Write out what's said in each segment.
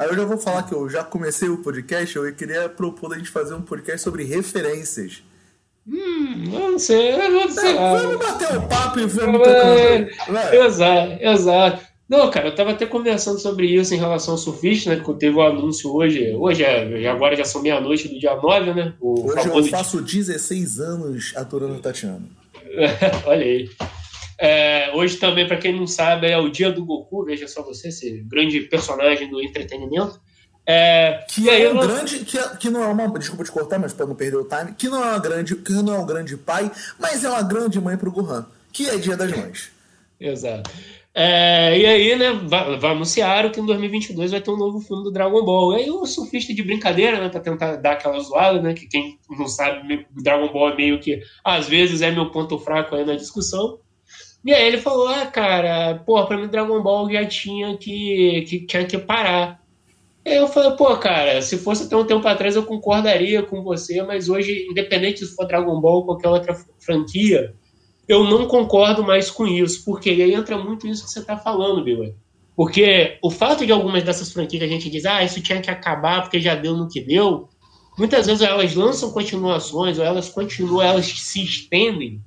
Aí eu já vou falar que eu já comecei o podcast, eu queria propor a gente fazer um podcast sobre referências. Hum, não sei, não sei. É, vamos bater um papo e vamos é, tocando. Exato, exato. Não, cara, eu tava até conversando sobre isso em relação ao surfista, né? Que teve o um anúncio hoje. Hoje é, agora já são meia-noite do dia 9, né? O hoje eu faço 16 anos aturando a Tatiana. Olha aí. É, hoje também, para quem não sabe, é o dia do Goku, veja só você, esse grande personagem do entretenimento. É, que é um grande. Que, é, que não é uma. Desculpa te cortar, mas para não perder o time. Que não é uma grande. Que não é um grande pai, mas é uma grande mãe pro Gohan. Que é dia das mães. Exato. É, e aí, né, vai, vai anunciar que em 2022 vai ter um novo filme do Dragon Ball. E aí o surfista de brincadeira, né, pra tentar dar aquela zoada, né, que quem não sabe, Dragon Ball é meio que, às vezes, é meu ponto fraco aí na discussão. E aí ele falou, ah, cara, pô, pra mim Dragon Ball já tinha que, que, tinha que parar. E aí eu falei, pô, cara, se fosse até um tempo atrás eu concordaria com você, mas hoje, independente se for Dragon Ball ou qualquer outra franquia, eu não concordo mais com isso, porque aí entra muito isso que você está falando, Bill. Porque o fato de algumas dessas franquias a gente diz, ah, isso tinha que acabar porque já deu no que deu, muitas vezes elas lançam continuações, ou elas continuam, elas se estendem,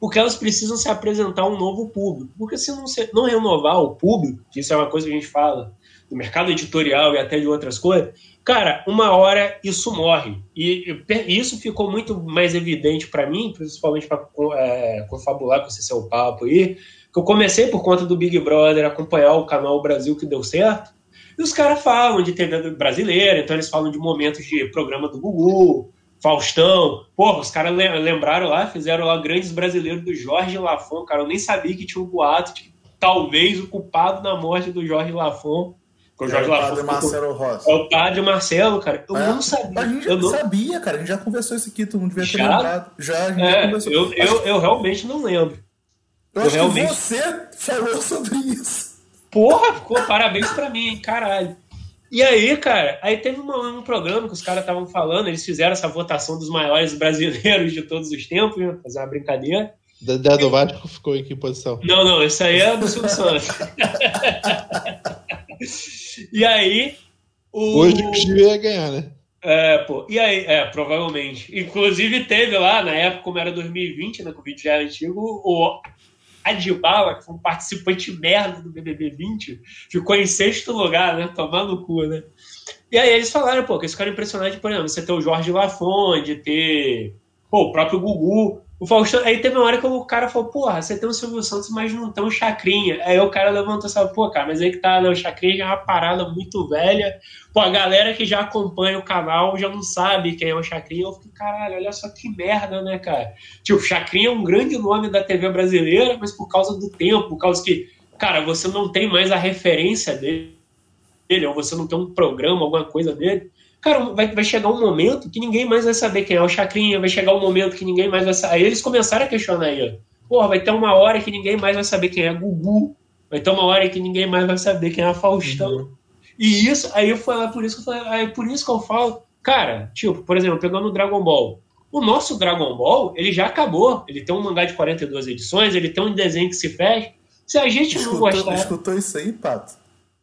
porque elas precisam se apresentar a um novo público. Porque se não, se, não renovar o público, que isso é uma coisa que a gente fala do mercado editorial e até de outras coisas, Cara, uma hora isso morre. E, e isso ficou muito mais evidente para mim, principalmente para é, confabular com esse seu papo aí, que eu comecei por conta do Big Brother acompanhar o canal Brasil que deu certo. E os caras falam de TV brasileira, então eles falam de momentos de programa do Gugu, Faustão. Porra, os caras lembraram lá, fizeram lá grandes brasileiros do Jorge Lafon, cara. Eu nem sabia que tinha um boato de que talvez o culpado na morte do Jorge Lafon o Jorge é o padre Marcelo Rossi. É o padre Marcelo, cara. Eu é, não sabia. A gente eu não sabia, cara. A gente já conversou isso aqui, tu não devia ter já? lembrado. Já, a gente é, já conversou. Eu, eu, eu, realmente não lembro. Eu, eu acho realmente... que você falou sobre isso. Porra, ficou parabéns pra mim, hein, caralho. E aí, cara, aí teve uma, um programa que os caras estavam falando, eles fizeram essa votação dos maiores brasileiros de todos os tempos, né? Fazer uma brincadeira. Da, da do Vasco ficou em que posição? Não, não, isso aí é do Silvio Santos. E aí. O... Hoje o Chile ia ganhar, né? É, pô. E aí, é, provavelmente. Inclusive, teve lá, na época, como era 2020, né? Que o vídeo já era antigo, o Adibala, que foi um participante merda do BBB 20, ficou em sexto lugar, né? Tomando no cu, né? E aí eles falaram, pô, que eles ficaram impressionados, por exemplo, você ter o Jorge Lafon, de ter pô, o próprio Gugu, o Faustão, aí teve uma hora que o cara falou, porra, você tem o Silvio Santos, mas não tem o Chacrinha. Aí o cara levantou e falou, pô, cara, mas aí que tá, né, o Chacrinha já é uma parada muito velha. Pô, a galera que já acompanha o canal já não sabe quem é o Chacrinha. Eu fiquei, caralho, olha só que merda, né, cara? Tipo, Chacrinha é um grande nome da TV brasileira, mas por causa do tempo, por causa que, cara, você não tem mais a referência dele, ou você não tem um programa, alguma coisa dele. Cara, vai, vai chegar um momento que ninguém mais vai saber quem é o Chacrinha, vai chegar um momento que ninguém mais vai saber. Aí eles começaram a questionar aí, Porra, vai ter uma hora que ninguém mais vai saber quem é Gugu, vai ter uma hora que ninguém mais vai saber quem é Faustão. Uhum. E isso, aí foi lá por isso que eu falei, aí por isso que eu falo, cara, tipo, por exemplo, pegando o Dragon Ball. O nosso Dragon Ball, ele já acabou. Ele tem um mangá de 42 edições, ele tem um desenho que se fecha. Se a gente escutou, não gostar. Escutou isso aí, Pato?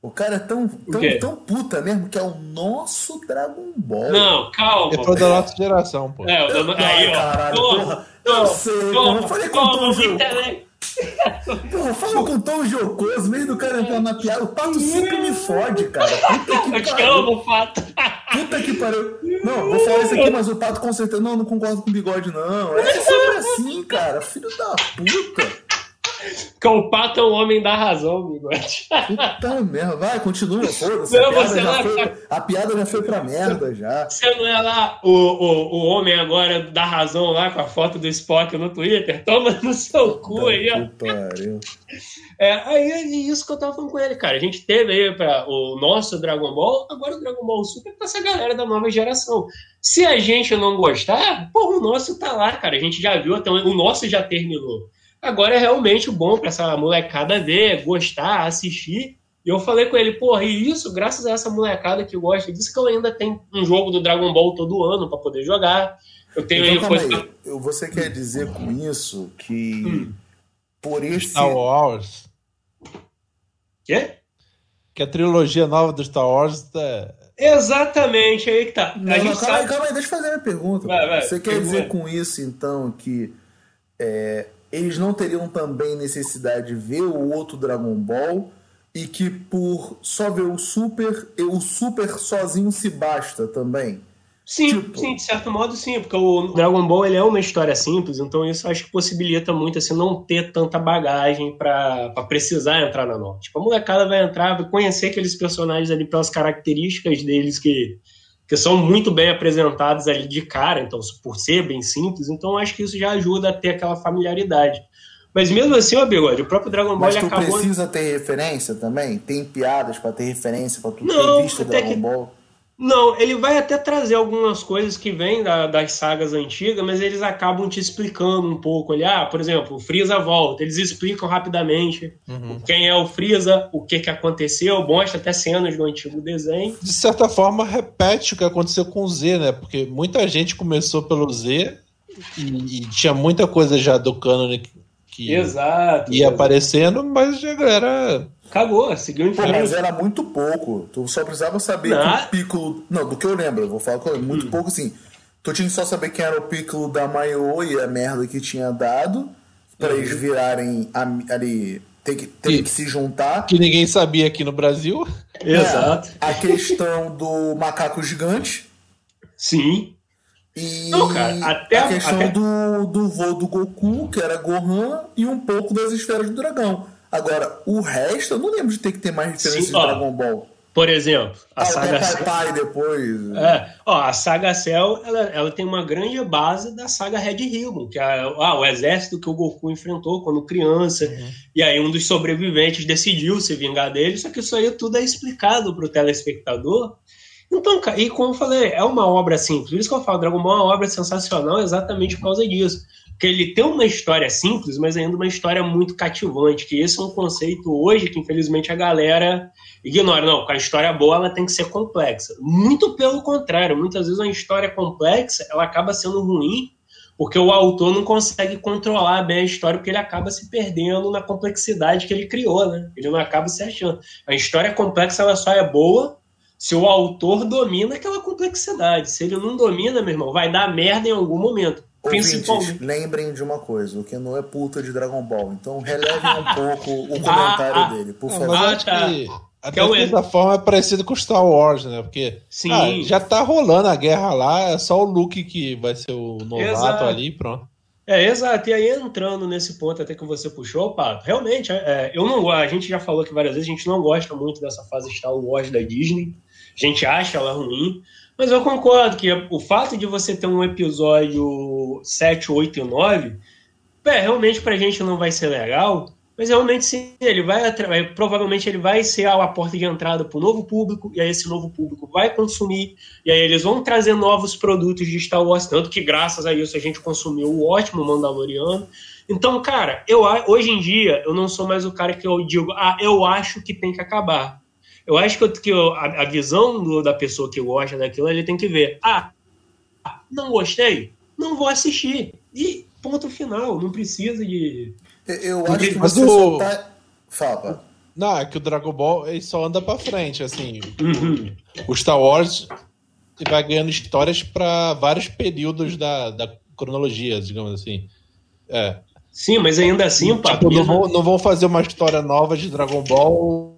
O cara é tão, tão, tão puta mesmo que é o nosso Dragon Ball. Não, calma. É toda a nossa geração, pô. É, eu, aí, ó. Caralho, porra. Eu sei, porra. Eu falei com tom jocoso. Porra, fala com tom jocoso, meio do cara entrar na piada. O Pato sempre me fode, cara. Puta que eu te amo, Pato. Puta que pariu. Não, vou falar isso aqui, mas o Pato com certeza. Não, não concordo com o bigode, não. É sempre assim, cara. Filho da puta. Que o pato é o homem da razão, bigode. Puta merda, vai, continua, foda-se. A, piada já foi, a piada já foi pra merda já. Você não é lá o, o, o homem agora da razão lá com a foto do Spock no Twitter? Toma no seu cu aí, ó. É, aí é isso que eu tava falando com ele, cara. A gente teve aí pra, o nosso Dragon Ball, agora o Dragon Ball Super pra essa galera da nova geração. Se a gente não gostar, pô, o nosso tá lá, cara. A gente já viu, até o nosso já terminou. Agora é realmente bom para essa molecada ver, gostar, assistir. E eu falei com ele, porra, e isso, graças a essa molecada que gosta disso, que eu ainda tenho um jogo do Dragon Ball todo ano para poder jogar. Eu tenho então, aí coisa. Aí. Você quer dizer com isso que hum. por esse. Star Wars. Quê? que a trilogia nova do Star Wars tá... Exatamente, aí que tá. Não, não, calma, sabe... aí, calma aí, deixa eu fazer uma pergunta. Vai, vai, Você quer dizer com isso, então, que é, eles não teriam também necessidade de ver o outro Dragon Ball e que por só ver o Super, o Super sozinho se basta também? Sim, tipo... sim, de certo modo sim, porque o Dragon Ball ele é uma história simples, então isso acho que possibilita muito assim não ter tanta bagagem para precisar entrar na nova. Tipo, a molecada vai entrar, vai conhecer aqueles personagens ali pelas características deles que, que são muito bem apresentados ali de cara, então por ser bem simples, então acho que isso já ajuda a ter aquela familiaridade. Mas mesmo assim, ó, Bigode, o próprio Dragon Ball Mas tu acabou... precisa ter referência também? Tem piadas para ter referência, para tu não, ter visto Dragon que... Ball? Não, ele vai até trazer algumas coisas que vêm da, das sagas antigas, mas eles acabam te explicando um pouco ali. Ah, por exemplo, o Freeza volta. Eles explicam rapidamente uhum. quem é o Freeza, o que, que aconteceu, mostra até cenas do antigo desenho. De certa forma, repete o que aconteceu com o Z, né? Porque muita gente começou pelo Z e, e tinha muita coisa já do canon que Exato, ia exato. aparecendo, mas a galera Cagou, seguiu em frente. Mas era muito pouco. Tu só precisava saber que o Piccolo. Não, do que eu lembro, eu vou falar com muito hum. pouco assim. Tu tinha que só saber quem era o Piccolo da Maiô e a merda que tinha dado. Pra uhum. eles virarem ali. Tem que, tem que, que se juntar. Que ninguém sabia aqui no Brasil. É, Exato. A questão do macaco gigante. Sim. E Não, cara, até a questão até... do, do voo do Goku, que era Gohan, e um pouco das esferas do dragão. Agora, o resto, eu não lembro de ter que ter mais referência de Dragon Ball. Por exemplo, a ah, saga Cell. Pai depois. É, ó, a saga Cell, ela, ela tem uma grande base da saga Red Ribbon, que é ah, o exército que o Goku enfrentou quando criança. Uhum. E aí um dos sobreviventes decidiu se vingar dele, só que isso aí tudo é explicado pro telespectador. Então, e como eu falei, é uma obra simples. Por isso que eu falo, Dragon Ball é uma obra sensacional exatamente por causa disso que ele tem uma história simples, mas ainda uma história muito cativante, que esse é um conceito hoje que infelizmente a galera ignora. Não, a história boa ela tem que ser complexa. Muito pelo contrário, muitas vezes uma história complexa ela acaba sendo ruim porque o autor não consegue controlar bem a história, porque ele acaba se perdendo na complexidade que ele criou, né? Ele não acaba se achando. A história complexa ela só é boa se o autor domina aquela complexidade. Se ele não domina, meu irmão, vai dar merda em algum momento. Ouvintes, lembrem de uma coisa, o que não é puta de Dragon Ball. Então relevem um pouco o comentário ah, dele, por favor. Ah, tá. Até que certa forma é parecido com Star Wars, né? Porque Sim. Ah, já tá rolando a guerra lá, é só o Luke que vai ser o novato exato. ali pronto. É, exato. E aí, entrando nesse ponto até que você puxou, Pato, realmente, é, é, eu não a gente já falou aqui várias vezes, a gente não gosta muito dessa fase Star Wars da Disney. A gente acha ela ruim. Mas eu concordo que o fato de você ter um episódio 7, 8 e 9, é, realmente pra gente não vai ser legal, mas realmente sim, ele vai provavelmente ele vai ser a porta de entrada para o novo público, e aí esse novo público vai consumir, e aí eles vão trazer novos produtos de Star Wars, tanto que graças a isso a gente consumiu o ótimo Mandaloriano. Então, cara, eu hoje em dia eu não sou mais o cara que eu digo, ah, eu acho que tem que acabar. Eu acho que, que eu, a, a, visão do, da pessoa que gosta daquilo, ele tem que ver. Ah, não gostei? Não vou assistir. E ponto final. Não precisa de. Eu acho que você o... tá. Fala. Não, é que o Dragon Ball ele só anda pra frente, assim. Uhum. O Star Wars vai ganhando histórias para vários períodos da, da cronologia, digamos assim. É. Sim, mas ainda assim, pá, tipo, mesmo... não, vão, não vão fazer uma história nova de Dragon Ball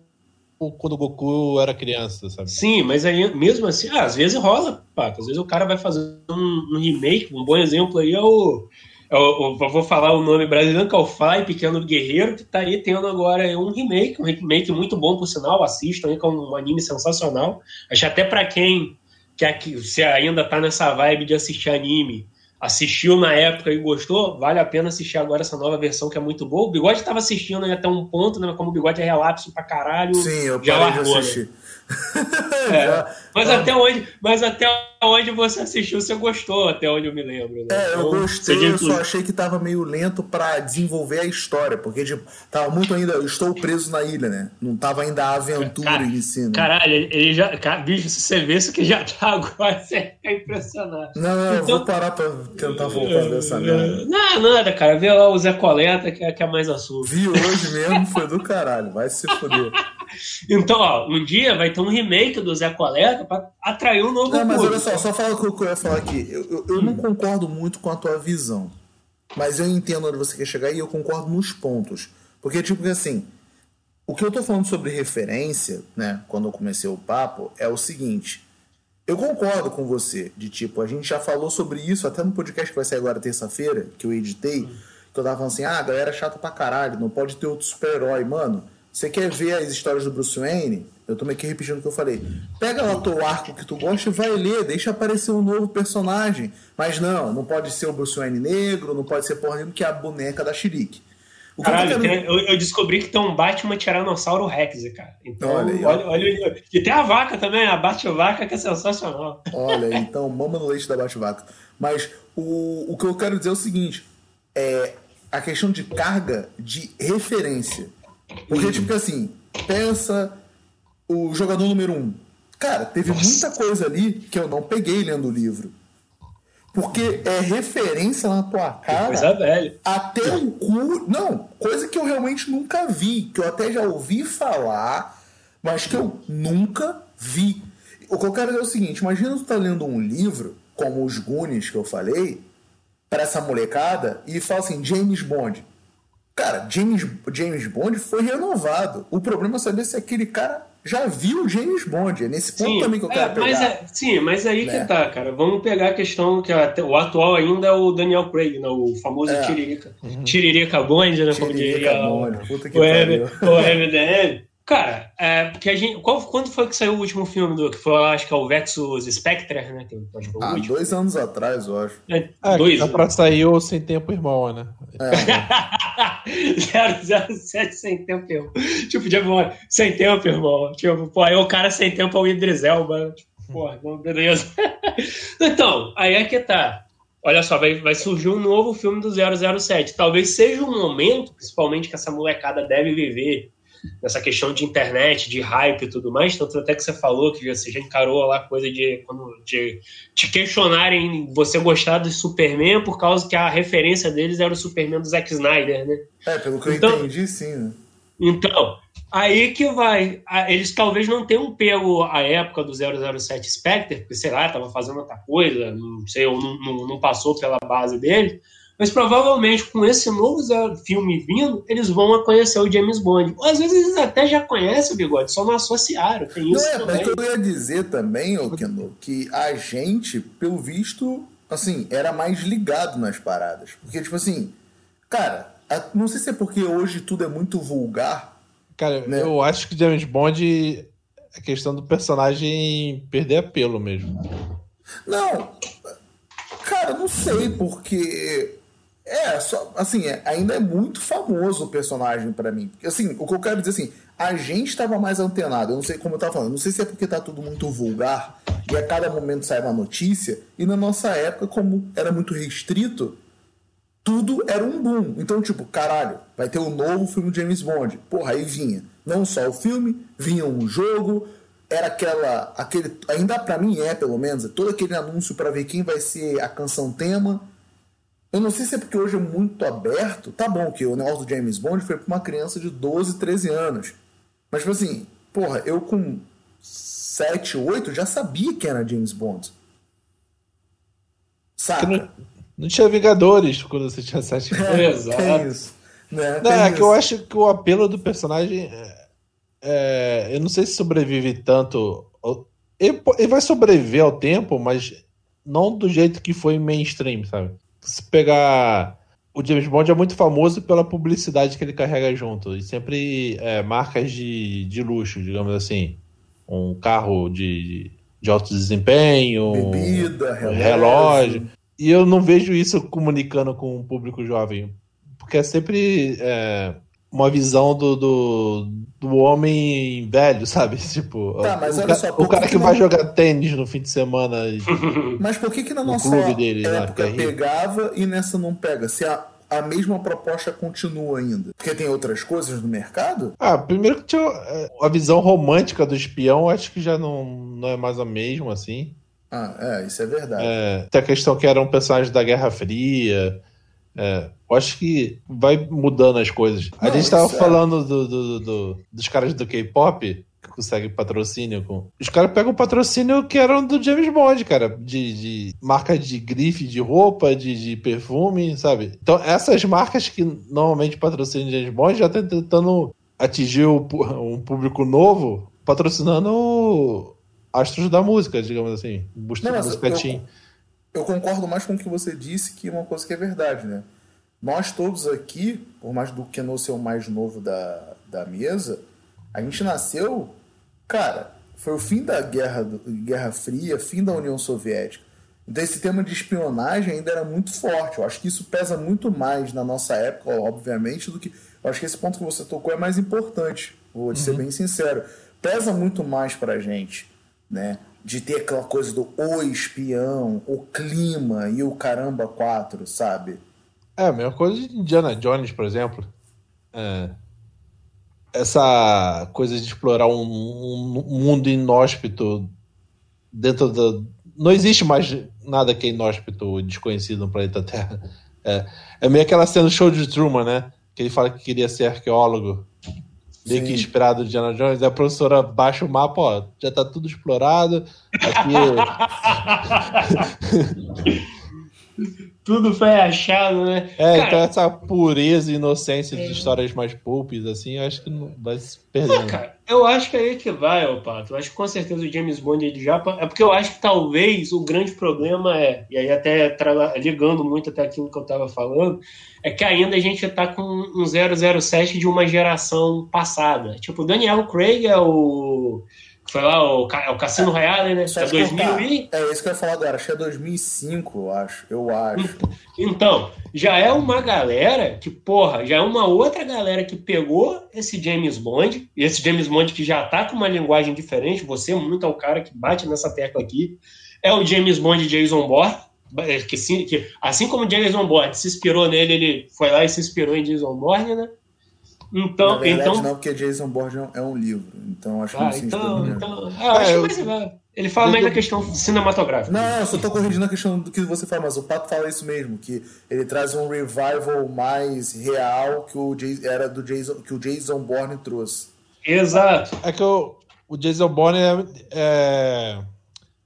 quando o Goku era criança, sabe? Sim, mas aí mesmo assim, ah, às vezes rola, Pato. Às vezes o cara vai fazer um, um remake, um bom exemplo aí é o. É eu vou falar o nome brasileiro, que é o Fly Pequeno Guerreiro, que tá aí tendo agora um remake, um remake muito bom, por sinal, assistam aí, que é um anime sensacional. Acho até para quem que se ainda tá nessa vibe de assistir anime, assistiu na época e gostou, vale a pena assistir agora essa nova versão que é muito boa. O Bigode estava assistindo aí até um ponto, né? Como o Bigode é relapso pra caralho. Sim, eu já largou, de né? assistir. Né? É, mas, até onde, mas até onde você assistiu, você gostou, até onde eu me lembro. Né? É, eu então, gostei, eu só achei que tava meio lento para desenvolver a história, porque tipo, tava muito ainda. Eu estou preso na ilha, né? Não tava ainda a aventura Cara, em si. Né? Caralho, ele já. Bicho, se você vê isso que já tá agora, você fica impressionado. Não, não, então, eu vou parar pra tentar voltar dessa merda. Não, nada, cara. Vê lá o Zé Coleta, que é, que é mais assunto. Vi hoje mesmo, foi do caralho. Vai se foder. então, ó, um dia vai ter um remake do Zé Coleta pra atrair um novo Não, mas olha só, só fala o que eu ia falar aqui. Eu, eu, eu não concordo muito com a tua visão. Mas eu entendo onde você quer chegar e eu concordo nos pontos. Porque, tipo, assim, o que eu tô falando sobre referência, né, quando eu comecei o papo, é o seguinte. Eu concordo com você, de tipo, a gente já falou sobre isso até no podcast que vai sair agora terça-feira, que eu editei, que eu tava falando assim, ah, a galera é chata pra caralho, não pode ter outro super-herói, mano. Você quer ver as histórias do Bruce Wayne? Eu tô meio que repetindo o que eu falei. Pega lá o teu arco que tu gosta e vai ler, deixa aparecer um novo personagem. Mas não, não pode ser o Bruce Wayne negro, não pode ser porra nenhuma, que é a boneca da Shirique. Caralho, eu, querendo... eu, eu, descobri que tem um Batman Tiranossauro Rex, cara. Então, olha, aí, olha, olha, E tem a vaca também, a Bate-Vaca, que é sensacional. Olha, então, mama no leite da Bate-Vaca. Mas o, o que eu quero dizer é o seguinte: é a questão de carga de referência. Porque, tipo assim, pensa o jogador número um. Cara, teve Nossa. muita coisa ali que eu não peguei lendo o livro. Porque é referência na tua cara. Coisa velha. Até o cu. Não, coisa que eu realmente nunca vi. Que eu até já ouvi falar, mas que eu nunca vi. O que eu quero dizer é o seguinte: imagina tu tá lendo um livro, como os Goonies que eu falei, para essa molecada, e fala assim: James Bond. Cara, James, James Bond foi renovado. O problema é saber se aquele cara já viu James Bond. É nesse ponto sim, também que eu quero é, mas pegar. É, sim, mas aí né? que tá, cara. Vamos pegar a questão que a, o atual ainda é o Daniel Craig, né? o famoso é. Tiririca. Uhum. Tiririca Bond, né? Como diria Bond. Puta que o, M, o MDM. Cara, é, porque a gente. Qual, quando foi que saiu o último filme do. Que foi, acho que é o Vexus Spectre, né? Que, acho que ah, último. dois anos atrás, eu acho. É, é dois. Dá pra sair o Sem Tempo Irmão, né? É. 007 sem tempo irmão. Tipo, de memória, sem tempo, irmão. Tipo, pô, aí o cara sem tempo é o Idris Elba. Tipo, porra, beleza. então, aí é que tá. Olha só, vai, vai surgir um novo filme do 007. Talvez seja um momento, principalmente que essa molecada deve viver nessa questão de internet, de hype e tudo mais, tanto até que você falou que você já encarou lá coisa de, de te questionarem você gostar do Superman por causa que a referência deles era o Superman do Zack Snyder, né? É, pelo que então, eu entendi, sim. Né? Então, aí que vai. Eles talvez não tenham pego a época do 007 Spectre, porque sei lá, tava fazendo outra coisa, não sei, ou não, não, não passou pela base dele mas provavelmente com esse novo filme vindo, eles vão conhecer o James Bond. Ou às vezes eles até já conhecem o Bigode, só não associaram. Tem isso não, é, também. Mas eu ia dizer também, ô Kendo, que a gente, pelo visto, assim, era mais ligado nas paradas. Porque, tipo assim, cara, não sei se é porque hoje tudo é muito vulgar. Cara, né? eu acho que James Bond é questão do personagem perder apelo mesmo. Não, cara, não sei, porque é, só, assim, é, ainda é muito famoso o personagem para mim. Assim, o que eu quero dizer assim, a gente estava mais antenado. Eu não sei como eu tava falando, não sei se é porque tá tudo muito vulgar e a cada momento sai uma notícia. E na nossa época, como era muito restrito, tudo era um boom. Então, tipo, caralho, vai ter um novo filme de James Bond. Porra, aí vinha. Não só o filme, vinha um jogo, era aquela. aquele Ainda para mim é, pelo menos, é todo aquele anúncio para ver quem vai ser a canção tema eu não sei se é porque hoje é muito aberto. Tá bom que o negócio do James Bond foi pra uma criança de 12, 13 anos. Mas, tipo assim, porra, eu com 7, 8 já sabia que era James Bond. Saca? Não, não, tinha Vingadores quando você tinha 7 anos. É, Exato. Isso. Né? Não, é isso. que eu acho que o apelo do personagem. É, é, eu não sei se sobrevive tanto. Ele, ele vai sobreviver ao tempo, mas não do jeito que foi mainstream, sabe? Se pegar. O James Bond é muito famoso pela publicidade que ele carrega junto. E sempre é, marcas de, de luxo, digamos assim. Um carro de, de alto desempenho. Bebida, relógio. relógio. E eu não vejo isso comunicando com o público jovem. Porque é sempre. É, uma visão do, do, do, homem velho, sabe? Tipo, tá, mas o, olha só, o cara que, que não... vai jogar tênis no fim de semana. mas por que que na nossa dele, época lá, pegava e nessa não pega? Se a, a mesma proposta continua ainda? Porque tem outras coisas no mercado? Ah, primeiro que tinha é, a visão romântica do espião, acho que já não, não é mais a mesma, assim. Ah, é, isso é verdade. É, tem a questão que era um personagem da Guerra Fria, É, eu acho que vai mudando as coisas. Não, a gente estava é. falando do, do, do, dos caras do K-pop que conseguem patrocínio com. Os caras pegam patrocínio que eram do James Bond, cara. De, de marca de grife de roupa, de, de perfume, sabe? Então, essas marcas que normalmente patrocinam James Bond já estão tentando atingir um público novo patrocinando astros da música, digamos assim. Buscando música eu, eu concordo mais com o que você disse, que é uma coisa que é verdade, né? Nós todos aqui, por mais do que não ser o mais novo da, da mesa, a gente nasceu, cara, foi o fim da Guerra, Guerra Fria, fim da União Soviética. Então esse tema de espionagem ainda era muito forte. Eu acho que isso pesa muito mais na nossa época, obviamente, do que. Eu acho que esse ponto que você tocou é mais importante, vou uhum. ser bem sincero. Pesa muito mais pra gente, né? De ter aquela coisa do o espião, o clima e o caramba quatro, sabe? É, a mesma coisa de Indiana Jones, por exemplo. É. Essa coisa de explorar um, um, mundo inóspito dentro da. Não existe mais nada que é inóspito desconhecido no planeta Terra. É, é meio aquela cena do show de Truman, né? Que ele fala que queria ser arqueólogo meio que inspirado de Diana Jones, a professora baixa o mapa, ó, já tá tudo explorado. Aqui. tudo foi achado, né? É, Cara, então essa pureza e inocência é... de histórias mais pulpes, assim, eu acho que não vai se perder. cara, eu acho que é aí que vai, ô Pato. Eu acho que com certeza o James Bond ele já. É porque eu acho que talvez o grande problema é, e aí até ligando muito até aquilo que eu tava falando, é que ainda a gente tá com um 007 de uma geração passada. Tipo, o Daniel Craig é o foi lá o, é o Cassino é, Royale, né? É 2000 e... É isso que eu ia falar agora. Acho que é 2005, eu acho. Eu acho. Então, já é uma galera que, porra, já é uma outra galera que pegou esse James Bond, e esse James Bond que já tá com uma linguagem diferente. Você muito é o cara que bate nessa tecla aqui. É o James Bond Jason Bourne, que, que assim como Jason Bourne se inspirou nele, ele foi lá e se inspirou em Jason Bourne, né? Então, Na verdade, então... não, porque Jason Bourne é um livro. Então, acho que ah, então, então, ah, acho é, mais, eu... Ele fala mais da questão cinematográfica. Não, eu só tô corrigindo a questão do que você fala, mas o Pato fala isso mesmo, que ele traz um revival mais real que o era do Jason, que o Jason Bourne trouxe. Exato. É que o, o Jason Bourne é, é,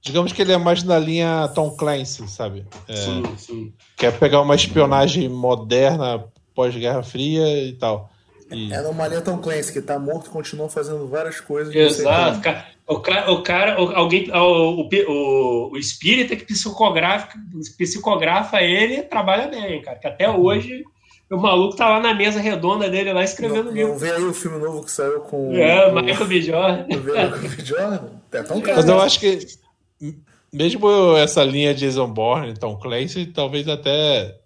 digamos que ele é mais na linha Tom Clancy, sabe? É, sim, sim. Quer pegar uma espionagem moderna pós-Guerra Fria e tal. E... É uma Tom Clancy, que tá morto e continua fazendo várias coisas. Exato. O cara, o cara alguém, o, o, o espírita que psicografa, psicografa ele trabalha bem, cara. Que até uhum. hoje o maluco tá lá na mesa redonda dele lá escrevendo não, livro. Não vê aí o filme novo que saiu com. É, o Michael B. Jordan. Michael B. Jordan? É tão caro. Mas eu acho que mesmo essa linha de Jason Bourne, Tom Clancy, talvez até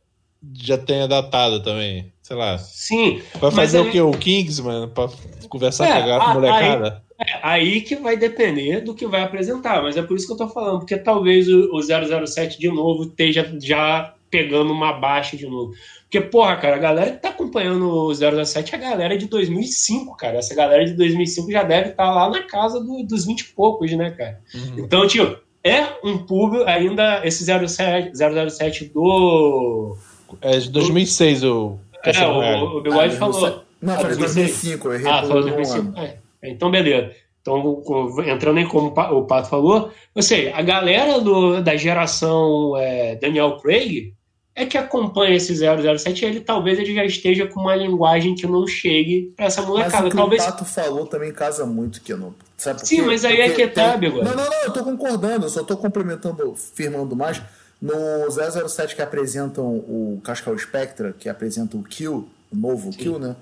já tenha datado também. Sei lá. Sim. Vai fazer o que? O Kingsman? Pra conversar é, com a molecada? Aí, é, aí que vai depender do que vai apresentar. Mas é por isso que eu tô falando. Porque talvez o, o 007 de novo esteja já pegando uma baixa de novo. Porque, porra, cara, a galera que tá acompanhando o 007 é a galera de 2005, cara. Essa galera de 2005 já deve estar tá lá na casa do, dos 20 e poucos, né, cara? Uhum. Então, tio, é um público ainda, esse 07, 007 do é de 2006 o. É, o, o Bigode ah, falou. Não, foi de 2005. Eu ah, falou 2005. É, então, beleza. Então, entrando em como o Pato falou, eu sei, a galera do, da geração é, Daniel Craig é que acompanha esse 007 ele talvez ele já esteja com uma linguagem que não chegue para essa molecada. Mas o que talvez... o Pato falou também casa muito, que não. Sabe Sim, mas aí é que tá, Bigode. Não, não, não, eu tô concordando, eu só tô complementando, firmando mais. No 007 que apresentam o Cascal Spectra, que apresenta o Kill, o novo Sim. Kill, né?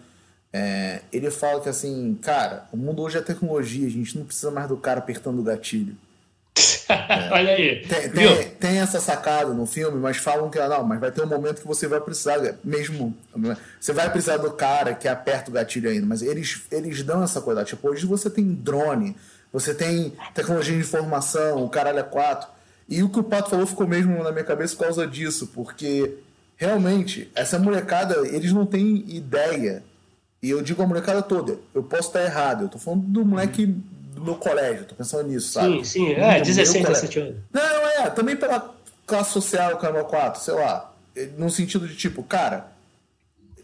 É, ele fala que assim, cara, o mundo hoje é tecnologia, a gente não precisa mais do cara apertando o gatilho. É. Olha aí. Tem, tem, tem, essa sacada no filme, mas falam que ah, não, mas vai ter um momento que você vai precisar, mesmo. Você vai precisar do cara que aperta o gatilho ainda, mas eles, eles dão essa coisa. Tipo, hoje você tem drone, você tem tecnologia de informação, o caralho é 4. E o que o Pato falou ficou mesmo na minha cabeça por causa disso, porque realmente, essa molecada, eles não têm ideia. E eu digo a molecada toda, eu posso estar errado, eu tô falando do moleque do meu colégio, tô pensando nisso, sabe? Sim, sim, é, 16, 17 anos. Não, é, também pela classe social, Canal 4, sei lá. no sentido de tipo, cara,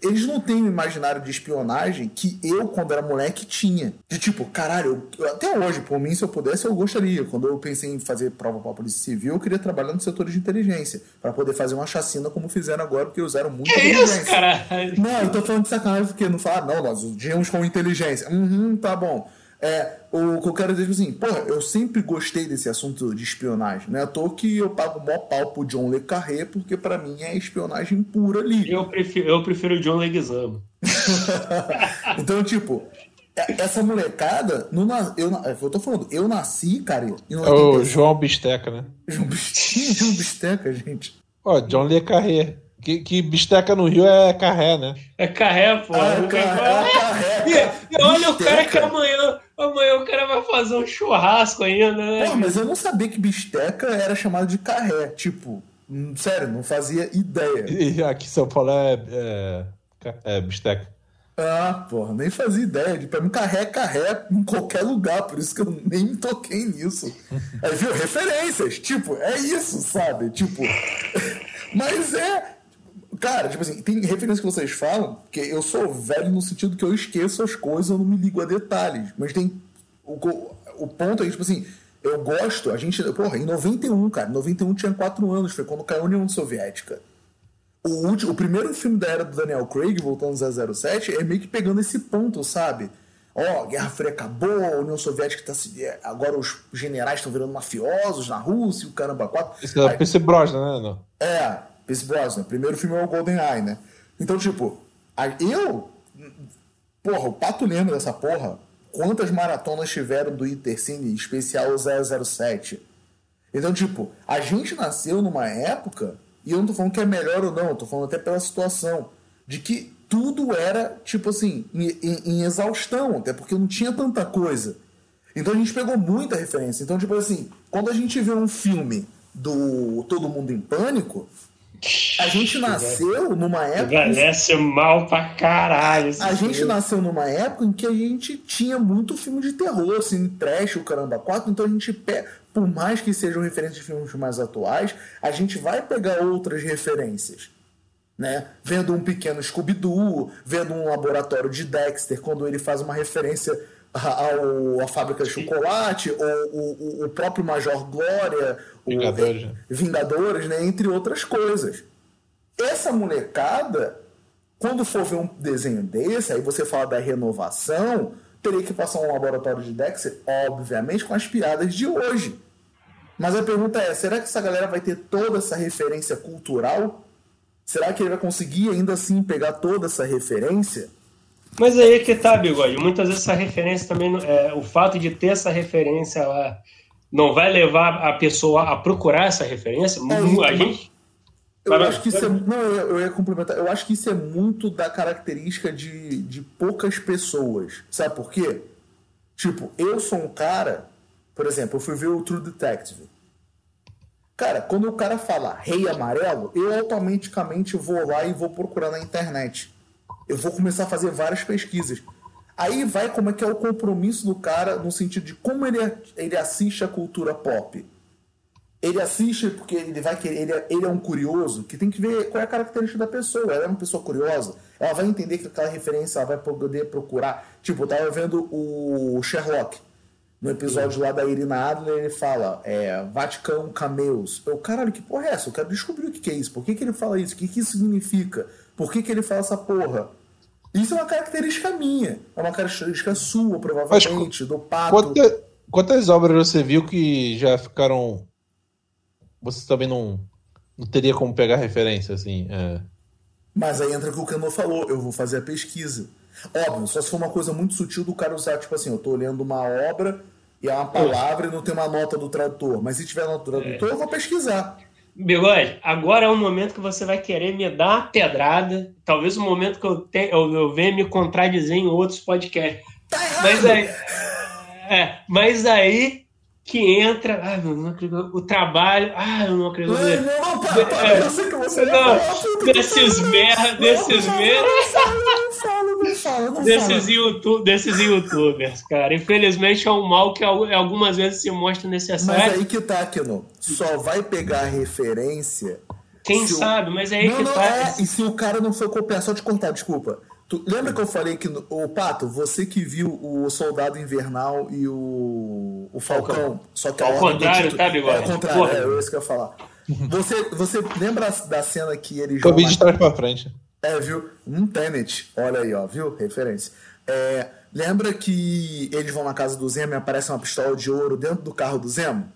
eles não têm o imaginário de espionagem que eu, quando era moleque, tinha. De tipo, caralho, eu, até hoje, por mim, se eu pudesse, eu gostaria. Quando eu pensei em fazer prova para a Polícia Civil, eu queria trabalhar no setor de inteligência. para poder fazer uma chacina como fizeram agora, porque usaram muito que inteligência. Isso, caralho? Não, eu tô falando de sacanagem porque não fala, não, nós agimos com inteligência. Uhum, tá bom. É, o que eu quero dizer tipo assim, porra, eu sempre gostei desse assunto de espionagem, né? À toa que eu pago o maior pau pro John Le Carré, porque para mim é espionagem pura ali. Eu prefiro, eu prefiro o John Leguizamo. então, tipo, é, essa molecada, no, eu, é eu tô falando, eu nasci, cara. É o João Bisteca, né? João Bisteca, João Bisteca, gente. Ó, John Le Carré. Que, que bisteca no Rio é carré, né? É carré, pô. Ah, é carré, é carré, e, e olha o cara que amanhã, fazer um churrasco ainda, né? Pô, mas eu não sabia que bisteca era chamado de carré. Tipo, hum, sério, não fazia ideia. E aqui em São Paulo é, é, é bisteca. Ah, porra, nem fazia ideia. De, pra mim, carré é carré em qualquer lugar, por isso que eu nem me toquei nisso. Aí, viu? Referências, tipo, é isso, sabe? Tipo. Mas é. Cara, tipo assim, tem referências que vocês falam, que eu sou velho no sentido que eu esqueço as coisas, eu não me ligo a detalhes. Mas tem. O, o ponto é, tipo assim, eu gosto, a gente. Porra, em 91, cara, em 91 tinha 4 anos, foi quando caiu a União Soviética. O, último, o primeiro filme da era do Daniel Craig, voltando 007, é meio que pegando esse ponto, sabe? Ó, oh, Guerra Fria acabou, a União Soviética tá se. Agora os generais estão virando mafiosos na Rússia, o caramba, quatro. Isso é o PC Brosnan, né? Não? É, Pierce Brosnan. Primeiro filme é o GoldenEye, né? Então, tipo, eu. Porra, o Pato lembra dessa porra. Quantas maratonas tiveram do Intercine especial 007? Então, tipo, a gente nasceu numa época, e eu não tô falando que é melhor ou não, eu tô falando até pela situação, de que tudo era, tipo assim, em, em, em exaustão, até porque não tinha tanta coisa. Então a gente pegou muita referência. Então, tipo assim, quando a gente vê um filme do Todo Mundo em Pânico, a gente nasceu numa época. Envelhece mal pra caralho. A gente filme. nasceu numa época em que a gente tinha muito filme de terror, assim, trash, o caramba 4, então a gente pega. Por mais que sejam referências de filmes mais atuais, a gente vai pegar outras referências. Né? Vendo um pequeno Scooby-Doo, vendo um laboratório de Dexter, quando ele faz uma referência ao, a fábrica de chocolate, ou o, o, próprio Major Glória, Vingadores, o, Vingadores né? entre outras coisas. Essa molecada, quando for ver um desenho desse, aí você fala da renovação, teria que passar um laboratório de Dexter, obviamente, com as piadas de hoje. Mas a pergunta é: será que essa galera vai ter toda essa referência cultural? Será que ele vai conseguir ainda assim pegar toda essa referência? Mas aí é que tá, Bigode. Muitas vezes essa referência também, é, o fato de ter essa referência lá, não vai levar a pessoa a procurar essa referência? É, a gente. Eu acho que isso é. Não, eu ia complementar. Eu acho que isso é muito da característica de, de poucas pessoas. Sabe por quê? Tipo, eu sou um cara. Por exemplo, eu fui ver o True Detective. Cara, quando o cara fala rei amarelo, eu automaticamente vou lá e vou procurar na internet eu vou começar a fazer várias pesquisas. Aí vai como é que é o compromisso do cara no sentido de como ele, ele assiste a cultura pop. Ele assiste porque ele vai querer, ele é, ele é um curioso que tem que ver qual é a característica da pessoa. Ela é uma pessoa curiosa, ela vai entender que aquela referência ela vai poder procurar. Tipo, eu tava vendo o Sherlock. No episódio lá da Irina Adler, ele fala é, Vaticano Cameus. Eu, caralho, que porra é essa? Eu quero descobrir o que, que é isso. Por que, que ele fala isso? O que, que isso significa? Por que, que ele fala essa porra? Isso é uma característica minha. É uma característica sua, provavelmente, Mas, do pato. Quanta, quantas obras você viu que já ficaram. Você também não, não teria como pegar referência, assim. É... Mas aí entra o que o Cano falou, eu vou fazer a pesquisa. Óbvio, só se for uma coisa muito sutil do cara usar, tipo assim, eu tô olhando uma obra e é uma palavra e não tem uma nota do tradutor. Mas se tiver nota do tradutor, é. eu vou pesquisar. Bigode, agora é o momento que você vai querer me dar uma pedrada. Talvez o momento que eu, te, eu, eu venha me contradizer em outros podcasts. Tá mas aí, é, mas aí que entra. Ah, não acredito. O trabalho. Ah, eu não acredito. Não, não, não, é, eu sei que você não, desses merda, desses merda. Não desses, YouTube, desses youtubers, cara. Infelizmente é um mal que algumas vezes se mostra necessário. Mas aí que tá, Kino. Só vai pegar referência Quem sabe, o... mas é aí não, que não, tá. É, e se o cara não foi copiar, só te cortar, desculpa. Tu, lembra que eu falei que, o Pato, você que viu o Soldado Invernal e o, o Falcão, só que ao contrário, tá, Bigode? É, ao contrário, Porra. é, é isso que eu ia falar. Você, você lembra da cena que ele joga. Eu vi de trás pra frente. É, viu? Um Tenet, olha aí, ó, viu? Referência. É, lembra que eles vão na casa do Zemo e aparece uma pistola de ouro dentro do carro do Zemo?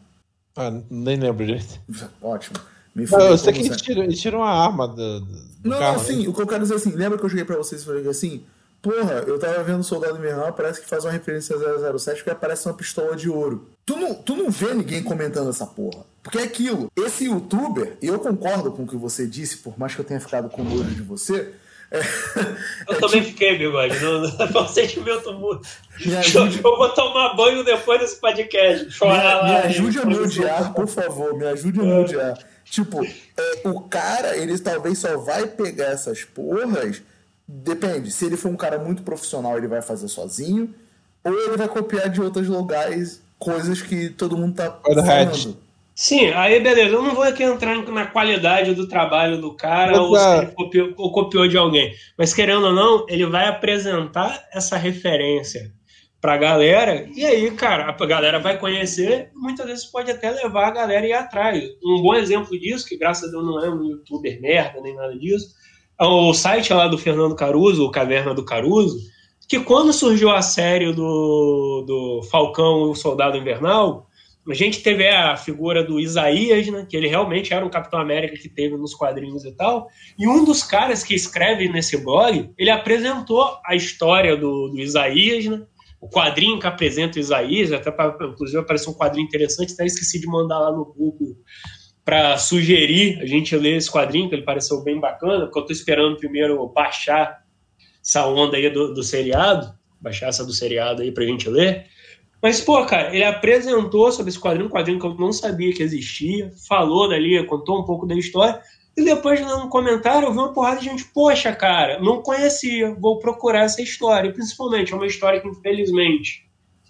Ah, nem lembro direito. Ótimo. Me não, eu sei que eles tiram, eles tiram a arma do, do Não, carro, assim, né? o que eu quero dizer é assim, lembra que eu joguei pra vocês e falei assim, porra, eu tava vendo o Soldado Invernal, parece que faz uma referência a 007 porque aparece uma pistola de ouro. Tu não, tu não vê ninguém comentando essa porra. Porque é aquilo. Esse youtuber, e eu concordo com o que você disse, por mais que eu tenha ficado com nojo de você, é, eu é também tipo... fiquei, bigode. Não, sentimento muito. Ajude... Eu, vou tomar banho depois desse podcast. Chorar me, me ajude a me odiar, por favor. Me ajude a me odiar. Tipo, é, o cara, ele talvez só vai pegar essas porras. Depende. Se ele for um cara muito profissional, ele vai fazer sozinho. Ou ele vai copiar de outros lugares coisas que todo mundo tá falando. Sim, aí beleza. Eu não vou aqui entrar na qualidade do trabalho do cara ou se ele copiou, ou copiou de alguém. Mas querendo ou não, ele vai apresentar essa referência pra galera. E aí, cara, a galera vai conhecer. Muitas vezes pode até levar a galera a ir atrás. Um bom exemplo disso, que graças a Deus não é um youtuber merda nem nada disso, o site lá do Fernando Caruso, o Caverna do Caruso, que quando surgiu a série do, do Falcão e o Soldado Invernal a gente teve a figura do Isaías, né, que ele realmente era um Capitão América que teve nos quadrinhos e tal. E um dos caras que escreve nesse blog, ele apresentou a história do, do Isaías, né, o quadrinho que apresenta o Isaías, até pra, inclusive apareceu um quadrinho interessante, até esqueci de mandar lá no Google para sugerir a gente ler esse quadrinho, que ele pareceu bem bacana, porque eu estou esperando primeiro baixar essa onda aí do, do seriado, baixar essa do seriado aí para a gente ler. Mas, pô, cara, ele apresentou sobre esse quadrinho, um quadrinho que eu não sabia que existia, falou dali, contou um pouco da história, e depois no comentário eu vi uma porrada de gente, poxa, cara, não conhecia, vou procurar essa história. E, principalmente, é uma história que, infelizmente,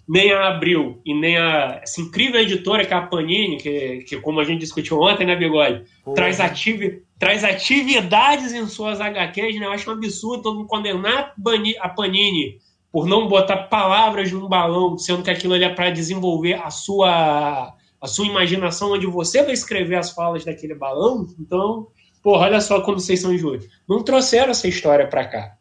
nem a Abril e nem a essa incrível editora que é a Panini, que, que como a gente discutiu ontem, né, Bigode, traz, ativi, traz atividades em suas HQs, né? Eu acho um absurdo todo mundo condenar a Panini por não botar palavras num balão, sendo que aquilo ali é para desenvolver a sua, a sua imaginação, onde você vai escrever as falas daquele balão. Então, porra, olha só como vocês são injúrios. Não trouxeram essa história para cá.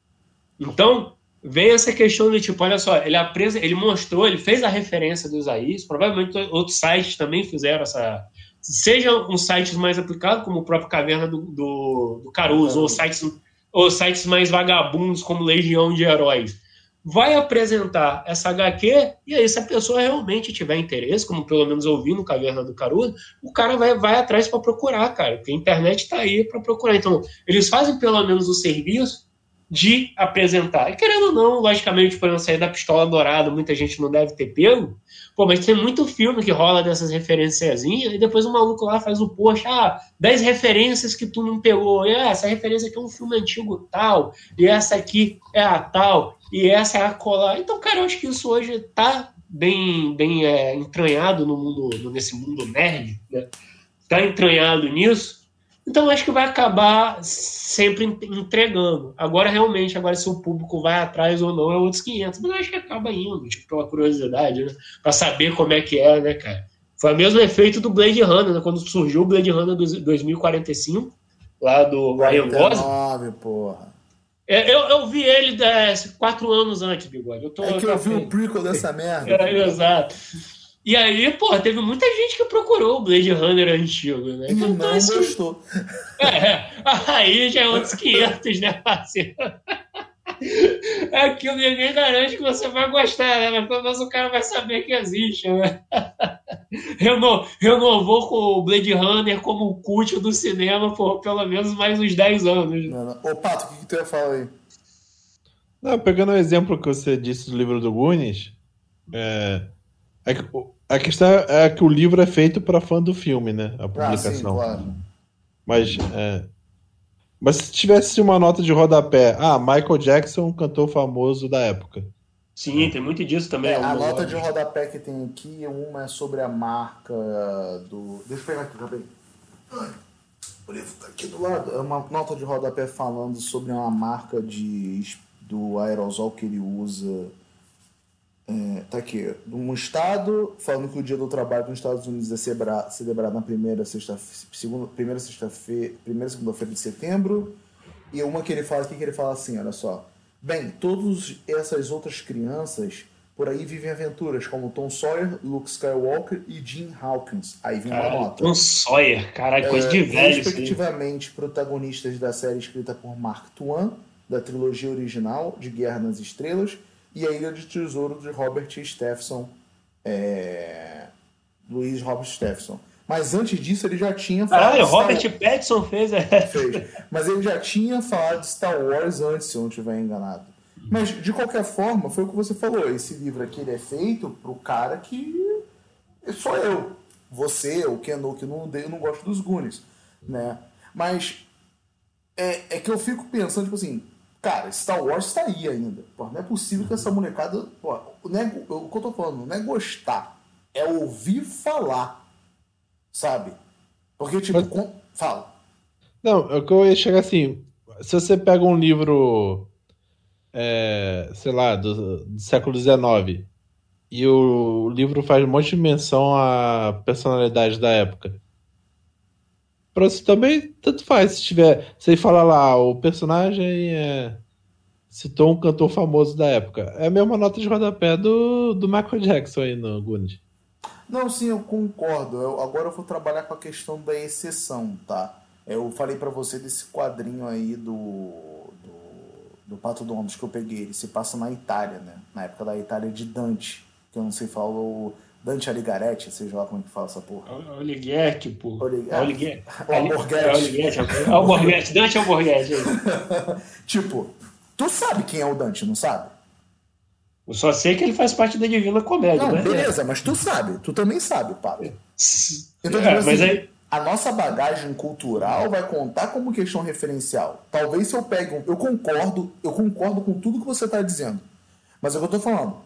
Então, vem essa questão de tipo, olha só, ele, apresa, ele mostrou, ele fez a referência do Isaías, provavelmente outros sites também fizeram essa. Seja um sites mais aplicados, como o próprio Caverna do, do, do Caruso, ou sites, ou sites mais vagabundos, como Legião de Heróis vai apresentar essa HQ, e aí, se a pessoa realmente tiver interesse, como pelo menos eu vi no Caverna do Caruso, o cara vai, vai atrás para procurar, cara, porque a internet está aí para procurar. Então, eles fazem pelo menos o serviço de apresentar. E querendo ou não, logicamente, por sair da pistola dourada, muita gente não deve ter pego, Pô, mas tem muito filme que rola dessas referenciazinhas e depois o maluco lá faz o post, ah, 10 referências que tu não pegou. E, ah, essa referência aqui é um filme antigo tal, e essa aqui é a tal, e essa é a colar. Então, cara, eu acho que isso hoje tá bem, bem é, entranhado no mundo, nesse mundo nerd, né? Tá entranhado nisso. Então acho que vai acabar sempre entregando. Agora, realmente, agora se o público vai atrás ou não é outros 500. Mas acho que acaba indo, tipo, pela curiosidade, né? Pra saber como é que é, né, cara? Foi o mesmo efeito do Blade Runner, né? Quando surgiu o Blade Runner 2045, lá do Ryan Gosling. porra. É, eu, eu vi ele é, quatro anos antes, Bigode. Eu tô, é que eu vi o prequel dessa merda. É, exato. E aí, pô, teve muita gente que procurou o Blade Runner antigo, né? E não assim, gostou. É, aí já é outros 500, né, parceiro? Aquilo ninguém garante que você vai gostar, né? Mas pelo menos o cara vai saber que existe, né? Reno, renovou com o Blade Runner como cult do cinema por pelo menos mais uns 10 anos. Não, não. Ô, Pato, o que, que tu ia falar aí? Não, pegando o exemplo que você disse do livro do Gunis, é, é que a questão é que o livro é feito para fã do filme, né? A publicação. Ah, sim, claro. Mas, é... mas se tivesse uma nota de rodapé, ah, Michael Jackson, cantor famoso da época. Sim, tem muito disso também. É, a nota de rodapé que tem aqui, uma é sobre a marca do. Deixa eu pegar aqui, acabei. O livro tá aqui do lado. É uma nota de rodapé falando sobre uma marca de, do aerosol que ele usa. É, tá aqui. Um estado falando que o dia do trabalho nos Estados Unidos é celebrado na primeira sexta segunda primeira sexta-feira primeira segunda-feira de setembro e uma que ele fala aqui que ele fala assim olha só bem todas essas outras crianças por aí vivem aventuras como Tom Sawyer, Luke Skywalker e Jim Hawkins. Aí vem uma nota. Tom Sawyer, caralho, coisa é, de velho. Respectivamente, protagonistas da série escrita por Mark Twain, da trilogia original de Guerra nas Estrelas, e A Ilha de Tesouro de Robert Stephenson. É... Luiz Robert Stephenson. Mas antes disso ele já tinha falado. Caralho, Robert Star... Pattinson fez, é. fez. Mas ele já tinha falado de Star Wars antes, se eu não estiver enganado. Mas, de qualquer forma, foi o que você falou. Esse livro aqui ele é feito pro cara que. Sou eu. Você, o Keno, que não, eu não gosto dos Goonies. Né? Mas é, é que eu fico pensando, tipo assim, cara, Star Wars está aí ainda. Pô, não é possível que essa molecada. Pô, não é, o que eu tô falando não é gostar, é ouvir falar. Sabe? Porque, tipo, Mas... com... fala. Não, é que eu ia chegar assim. Se você pega um livro é, sei lá, do, do século XIX. E o livro faz um monte de menção à personalidade da época. Pra você também, tanto faz. Se tiver. Você fala lá, o personagem é, citou um cantor famoso da época. É a mesma nota de rodapé do, do Michael Jackson aí no Gund. Não, sim, eu concordo. Eu, agora eu vou trabalhar com a questão da exceção, tá? Eu falei para você desse quadrinho aí do do Pato Donald que eu peguei, ele se passa na Itália, né? Na época da Itália de Dante, que eu não sei falar o Dante Alighieri, seja lá como é que fala essa porra. Alighieri, porra. Alighieri. O Alborguete. Alborguete, Dante Alborguete. tipo, tu sabe quem é o Dante, não sabe? Eu só sei que ele faz parte da Divina Comédia, não, né? Beleza, mas tu sabe, tu também sabe, Pablo. Então, é, tipo mas assim, aí a nossa bagagem cultural vai contar como questão referencial. Talvez se eu pegue um. Eu concordo, eu concordo com tudo que você está dizendo. Mas é o que eu estou falando.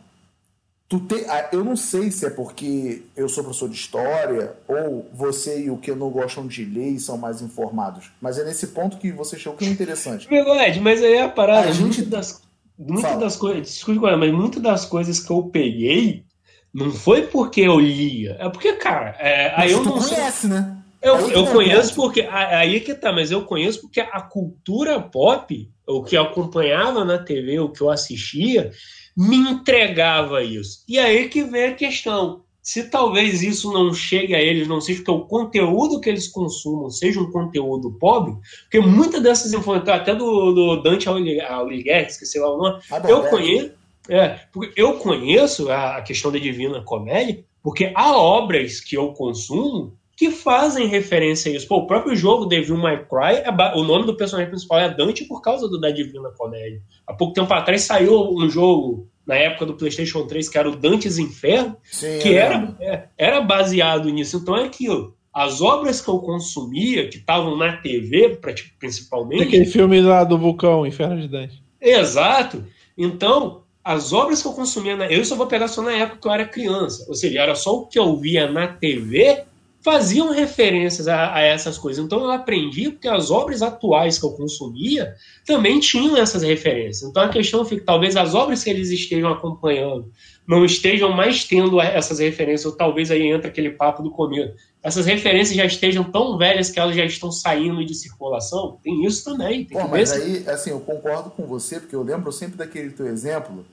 Tu te, eu não sei se é porque eu sou professor de história ou você e o que não gostam de ler e são mais informados. Mas é nesse ponto que você achou que é interessante. Bigode, mas aí é a parada. A gente... das, muito das coisas. Desculpa, mas muitas das coisas que eu peguei não foi porque eu lia. É porque, cara. É, aí eu tu não conhece, sei... né? Eu, eu conheço porque. Aí que tá, mas eu conheço porque a cultura pop, o que eu acompanhava na TV, o que eu assistia, me entregava isso. E aí que vem a questão. Se talvez isso não chegue a eles, não seja que o conteúdo que eles consumam seja um conteúdo pobre, porque muitas dessas informações, até do, do Dante Alighieri, esqueci lá o nome, ah, eu conheço, é, porque eu conheço a questão da Divina Comédia, porque há obras que eu consumo que fazem referência a isso. Pô, o próprio jogo Devil May Cry, é o nome do personagem principal é Dante por causa do da Divina Comédia. Há pouco tempo atrás saiu um jogo na época do PlayStation 3 que era o Dante's Inferno, Sim, que era, é, era baseado nisso. Então é aquilo. As obras que eu consumia, que estavam na TV, principalmente. Aquele filme lá do vulcão, Inferno de Dante. Exato. Então, as obras que eu consumia, na, eu só vou pegar só na época que eu era criança. Ou seja, era só o que eu via na TV faziam referências a, a, essas coisas. Então eu aprendi porque as obras atuais que eu consumia também tinham essas referências. Então a questão fica, talvez as obras que eles estejam acompanhando não estejam mais tendo essas referências, ou talvez aí entra aquele papo do começo. Essas referências já estejam tão velhas que elas já estão saindo de circulação. Tem isso também. Tem Pô, mas aí, assim, eu concordo com você, porque eu lembro sempre daquele teu exemplo.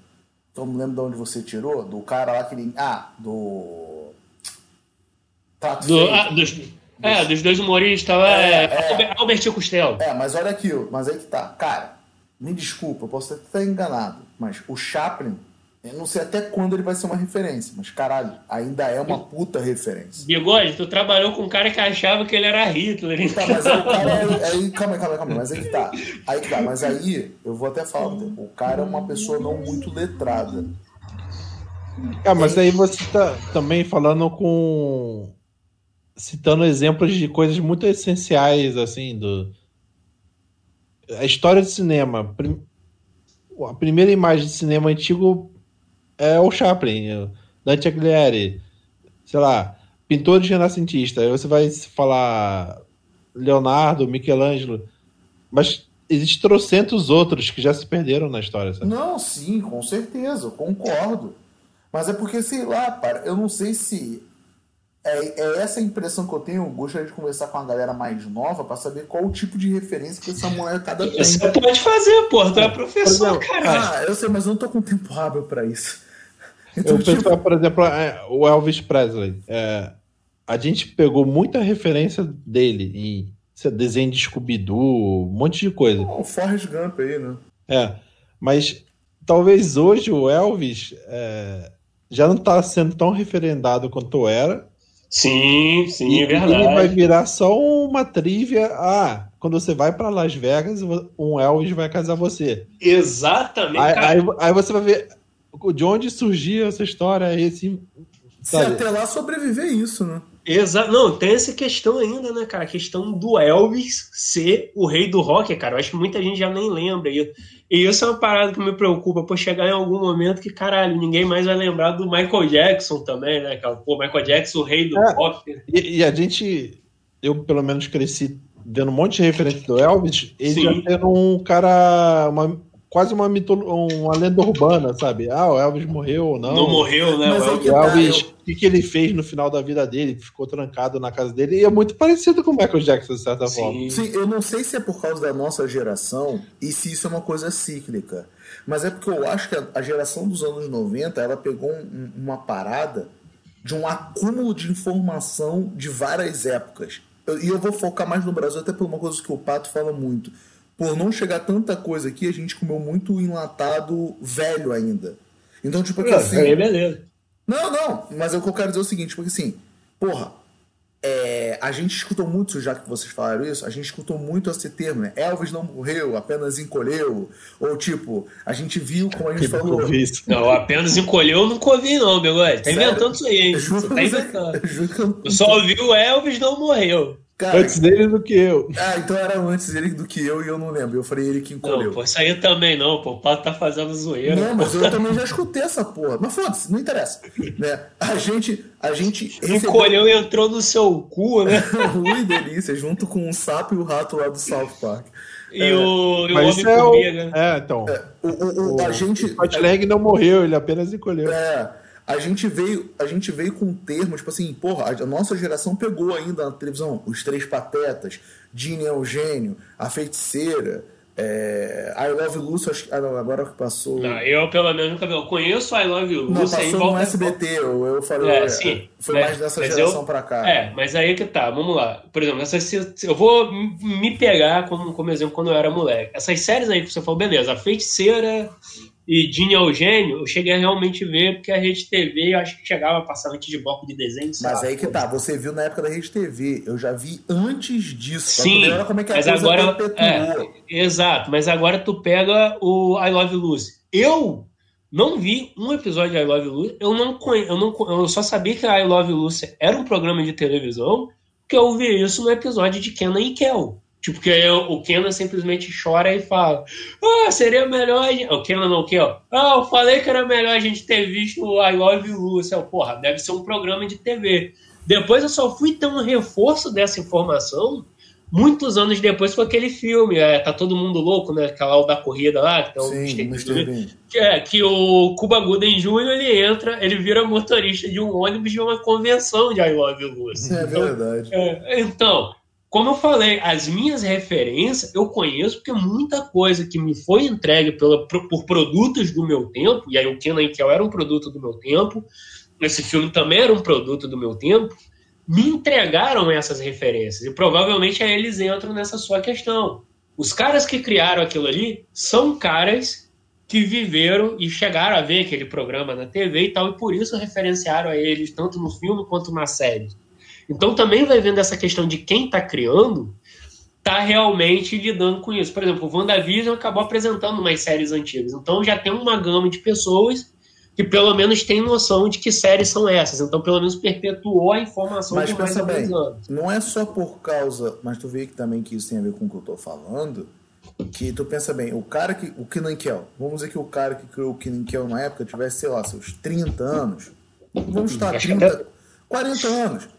Então, não lembro de onde você tirou, do cara lá que. Ah, do do, ah, dos, dos, é, dos dois humoristas é, é, é, Albertinho Costello. É, mas olha aquilo, mas aí que tá. Cara, me desculpa, eu posso até estar enganado, mas o Chaplin, eu não sei até quando ele vai ser uma referência, mas caralho, ainda é uma puta referência. Bigode, tu trabalhou com um cara que achava que ele era Hitler. Então. Tá, mas aí o cara é, aí, calma, calma, calma, mas aí que tá. Aí que tá, mas aí eu vou até falar, o cara é uma pessoa não muito letrada. Ah, mas aí você tá também falando com citando exemplos de coisas muito essenciais, assim, do. A história do cinema. A primeira imagem de cinema antigo é o Chaplin, Dante Alighieri, sei lá, pintores renascentistas. Aí você vai falar Leonardo, Michelangelo. Mas existem trocentos outros que já se perderam na história, sabe? Não, sim, com certeza, eu concordo. Mas é porque, sei lá, para, eu não sei se é, é, essa a impressão que eu tenho. Eu gostaria de conversar com a galera mais nova para saber qual o tipo de referência que essa molecada tem. Você pode fazer, pô. Tu é professor, cara. Ah, eu sei, mas eu não tô com tempo hábil para isso. Então, eu tipo... penso, por exemplo, é, o Elvis Presley. É, a gente pegou muita referência dele em desenho de Scooby-Doo, um monte de coisa. o Forrest Gump aí, né? É, mas talvez hoje o Elvis é, já não está sendo tão referendado quanto era. Sim, sim, e, é verdade. Ele vai virar só uma trivia. Ah, quando você vai para Las Vegas, um Elvis vai casar você. Exatamente. Aí, aí, aí, você vai ver de onde surgiu essa história. Esse, Se até lá sobreviver isso, né? Exato. Não, tem essa questão ainda, né, cara? A questão do Elvis ser o rei do rock, cara. Eu acho que muita gente já nem lembra. E, e isso é uma parada que me preocupa, por chegar em algum momento que, caralho, ninguém mais vai lembrar do Michael Jackson também, né? Que, pô, Michael Jackson, o rei do é, rock. E, e, a gente, eu pelo menos cresci vendo um monte de referência do Elvis, ele Sim. já tendo um cara, uma, quase uma, mitolo uma lenda urbana, sabe? Ah, o Elvis morreu ou não. Não morreu, né? Mas o Elvis, Elvis o que, que ele fez no final da vida dele? Ficou trancado na casa dele. E é muito parecido com o Michael Jackson, de certa Sim. forma. Sim, eu não sei se é por causa da nossa geração e se isso é uma coisa cíclica. Mas é porque eu acho que a, geração dos anos 90 ela pegou um, uma parada de um acúmulo de informação de várias épocas. E eu vou focar mais no Brasil, até por uma coisa que o Pato fala muito por não chegar tanta coisa aqui, a gente comeu muito enlatado velho ainda. Então, tipo, porque, assim. Aí beleza. Não, não, mas é o que eu quero dizer é o seguinte, porque assim, porra, é, a gente escutou muito, já que vocês falaram isso, a gente escutou muito esse termo, né? Elvis não morreu, apenas encolheu. Ou tipo, a gente viu, como a gente falou. Não, apenas encolheu, eu nunca ouvi, não, meu Tá inventando isso aí, hein? Você tá inventando. Eu, eu só ouvi o Elvis não morreu. Cara, antes dele do que eu. Ah, então era antes dele do que eu e eu não lembro. Eu falei ele que encolheu. Não, pô, isso aí também não, pô. O Pato tá fazendo zoeira. Não, mas eu também já escutei essa porra. Mas foda-se, não interessa. Né? A gente. A gente recebeu... Encolheu e entrou no seu cu, né? Ui, delícia, junto com o sapo e o rato lá do South Park. E é, o, e o homem é, o... né? é, então. É, o, o, o, a gente. O não morreu, ele apenas encolheu. É a gente veio a gente veio com um termo, tipo assim, porra, a nossa geração pegou ainda na televisão os Três Patetas, Dini Eugênio, A Feiticeira, é, I Love Lucy, acho, ah, não, agora que passou. Não, eu pelo menos nunca vi. Eu conheço I Love Lucy. Não, passou no SBT, eu, eu falei. É, sim, foi né? mais dessa geração eu, pra cá. É, mas aí que tá, vamos lá. Por exemplo, essas, eu vou me pegar como, como exemplo quando eu era moleque. Essas séries aí que você falou, beleza, A Feiticeira, e Dini Eugênio, eu cheguei a realmente ver, porque a Rede TV eu acho que chegava a passar antes de bloco de desenho. Mas aí que tá, você viu na época da Rede TV, eu já vi antes disso. Sim, como é que a mas agora, é, Exato, mas agora tu pega o I Love Lucy. Eu não vi um episódio de I Love Lucy, eu não, eu não eu só sabia que I Love Lucy era um programa de televisão, porque eu vi isso no episódio de Kenan e Kel. Tipo, que o Kenan simplesmente chora e fala: Ah, seria melhor. O Kenan não, o que, ó? Ah, eu falei que era melhor a gente ter visto o I Love Lucy. Porra, deve ser um programa de TV. Depois eu só fui ter um reforço dessa informação muitos anos depois com aquele filme, é, Tá Todo Mundo Louco, né? Aquela da corrida lá, que, é o Sim, Mr. que, é, que o Cuba Gooden Jr. ele entra, ele vira motorista de um ônibus de uma convenção de I Love Lucy. É então, verdade. É, então, como eu falei, as minhas referências eu conheço porque muita coisa que me foi entregue pela, por produtos do meu tempo, e aí o Kenan Kel era um produto do meu tempo, esse filme também era um produto do meu tempo, me entregaram essas referências. E provavelmente aí eles entram nessa sua questão. Os caras que criaram aquilo ali são caras que viveram e chegaram a ver aquele programa na TV e tal, e por isso referenciaram a eles tanto no filme quanto na série. Então também vai vendo essa questão de quem está criando está realmente lidando com isso. Por exemplo, o WandaVision acabou apresentando umas séries antigas. Então já tem uma gama de pessoas que pelo menos tem noção de que séries são essas. Então, pelo menos perpetuou a informação mas, mais bem, anos. Não é só por causa. Mas tu vê que também que isso tem a ver com o que eu tô falando. Que tu pensa bem, o cara que. O Kenan vamos dizer que o cara que criou o Kenan na época tivesse, sei lá, seus 30 anos. Vamos estar 30, 40 anos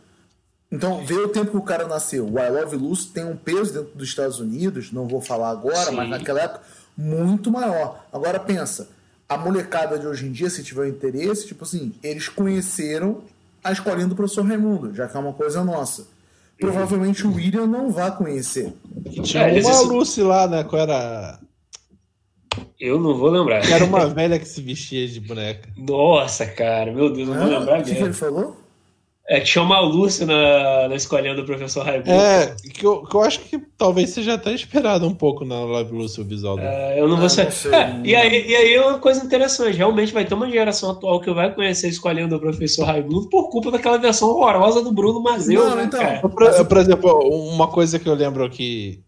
Então, vê o tempo que o cara nasceu. O I Love Lucy tem um peso dentro dos Estados Unidos, não vou falar agora, Sim. mas naquela época, muito maior. Agora pensa, a molecada de hoje em dia, se tiver interesse, tipo assim, eles conheceram a escolinha do professor Raimundo, já que é uma coisa nossa. Provavelmente o William não vai conhecer. tinha é, uma Lucy lá, né? Qual era eu não vou lembrar. Era uma velha que se vestia de boneca. Nossa, cara, meu Deus, não ah, vou lembrar. O que, que, ele falou? É, tinha uma Lúcio na, na escolinha do professor Raimundo. É, que eu, que eu acho que talvez seja até esperado um pouco na Live Lúcio o visual dele. É, eu não vou ah, saber. É, e, aí, e aí é uma coisa interessante, realmente vai ter uma geração atual que vai conhecer a escolinha do professor Raimundo por culpa daquela versão horrorosa do Bruno Mazeu, né, então, cara? Por, por, exemplo, uma coisa que eu lembro que,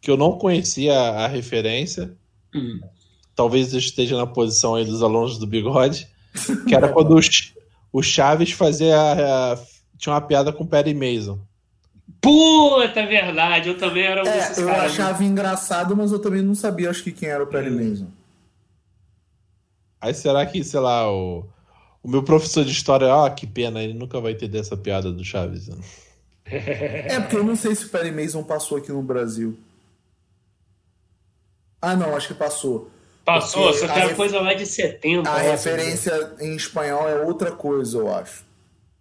que eu não conhecia a referência, hum. talvez eu esteja na posição aí dos alunos do Bigode, que era quando os o Chaves fazia. A, tinha uma piada com o Perry Mason. Puta, é verdade, eu também era um é, desses Eu caras, achava engraçado, mas eu também não sabia, acho que quem era o Perry hum. Mason. Aí será que, sei lá, o, o meu professor de história, ah, que pena, ele nunca vai ter dessa piada do Chaves. Né? é, porque eu não sei se o Perry Mason passou aqui no Brasil. Ah, não, acho que passou. Passou, só que era coisa lá de 70. A referência em espanhol é outra coisa, eu acho.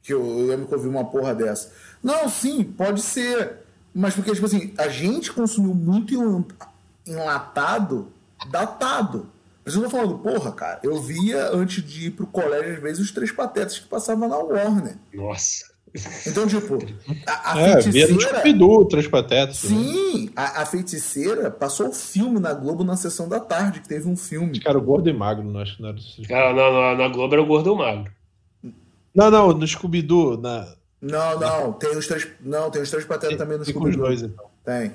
Que eu, eu lembro que eu vi uma porra dessa. Não, sim, pode ser. Mas porque, tipo assim, a gente consumiu muito enlatado, datado. Mas eu tô falando, porra, cara, eu via antes de ir pro colégio, às vezes, os três patetas que passavam na Warner. Nossa. Então, tipo, a, a é, feiticeira. Via Três Patetas. Né? Sim, né? a, a, feiticeira passou o filme na Globo na sessão da tarde, que teve um filme. Cara, o gordo e magro, não acho que não era isso. Cara, não, na Globo era o gordo e o magro. Não, não, no Scooby-Doo. Na... Não, não, tem os três. Não, tem os três patetas também no Scooby-Doo. dois, então. Tem.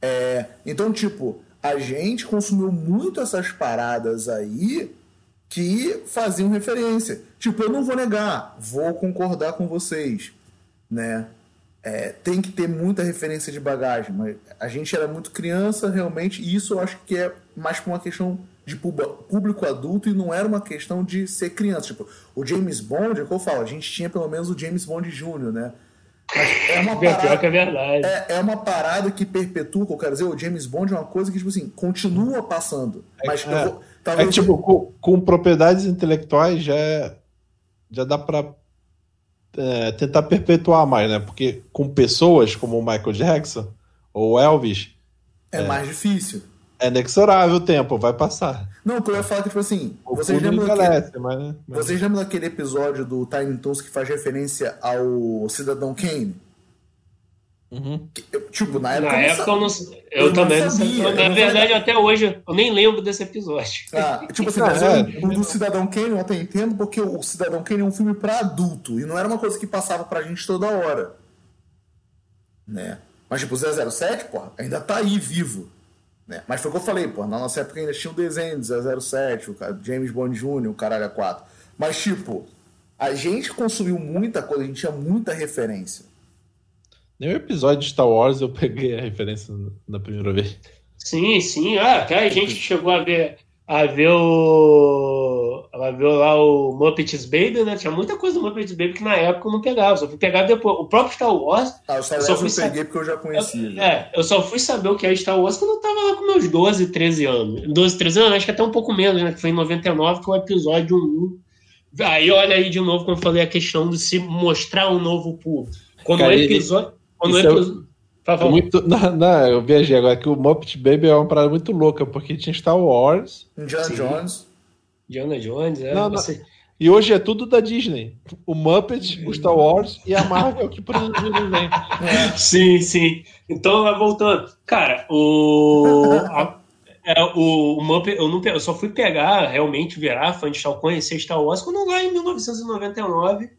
É, então, tipo, a gente consumiu muito essas paradas aí que faziam referência. Tipo, eu não vou negar, vou concordar com vocês né? É, tem que ter muita referência de bagagem, mas a gente era muito criança realmente, e isso eu acho que é mais por uma questão de público adulto e não era uma questão de ser criança. Tipo, o James Bond, é o que eu falo, a gente tinha pelo menos o James Bond Jr., né? Mas é uma parada, é verdade. É, é, uma parada que perpetua, eu quero dizer, o James Bond é uma coisa que, tipo assim, continua passando. Mas é, vou, talvez... é tipo, com, com, propriedades intelectuais já, é, já dá para é, tentar perpetuar mais, né? Porque com pessoas como o Michael Jackson ou Elvis. É, é mais difícil. É inexorável o tempo, vai passar. Não, o que eu ia falar é que, tipo assim, o vocês lembram, daquele, mas, mas... vocês lembram daquele episódio do Tiny Toons que faz referência ao Cidadão Kane? Uhum. tipo, na época. Na eu época eu, não, eu, eu também não sabia. Não sabia. Na verdade, até hoje, eu nem lembro desse episódio. Ah, tipo assim, mas é, o, do Cidadão Kane eu até entendo, porque o Cidadão Kane é um filme para adulto e não era uma coisa que passava pra gente toda hora. Né? Mas, tipo, o 007, porra, ainda tá aí vivo. Né? Mas foi o que eu falei, porra, na nossa época ainda tinha o desenho do 007, o James Bond Jr., o caralho a 4. Mas, tipo, a gente consumiu muita coisa, a gente tinha muita referência. Nem o episódio de Star Wars eu peguei a referência na primeira vez. Sim, sim. Ah, até a gente chegou a ver, a ver o. A ver lá o Muppets Baby, né? Tinha muita coisa do Muppets Baby que na época eu não pegava. Só fui pegar depois. O próprio Star Wars. Ah, o Star Wars eu, eu peguei porque eu já conhecia. Eu, é, eu só fui saber o que é Star Wars quando eu tava lá com meus 12, 13 anos. 12, 13 anos, acho que até um pouco menos, né? Que foi em 99, que é o episódio 1. Aí olha aí de novo, como eu falei, a questão de se mostrar um novo público. Quando Cara, o episódio. Quando. É muito, não, não, eu viajei agora que o Muppet Baby é uma parada muito louca, porque tinha Star Wars. Indiana Jones. Indiana Jones, é. Não, você... E hoje é tudo da Disney. O Muppet, o Star Wars e a Marvel que produziu o desenho. É. Sim, sim. Então, voltando. Cara, o. A, é, o, o Muppet, eu, não, eu só fui pegar, realmente virar fã de Star Wars, conhecer Star Wars, quando lá em 1999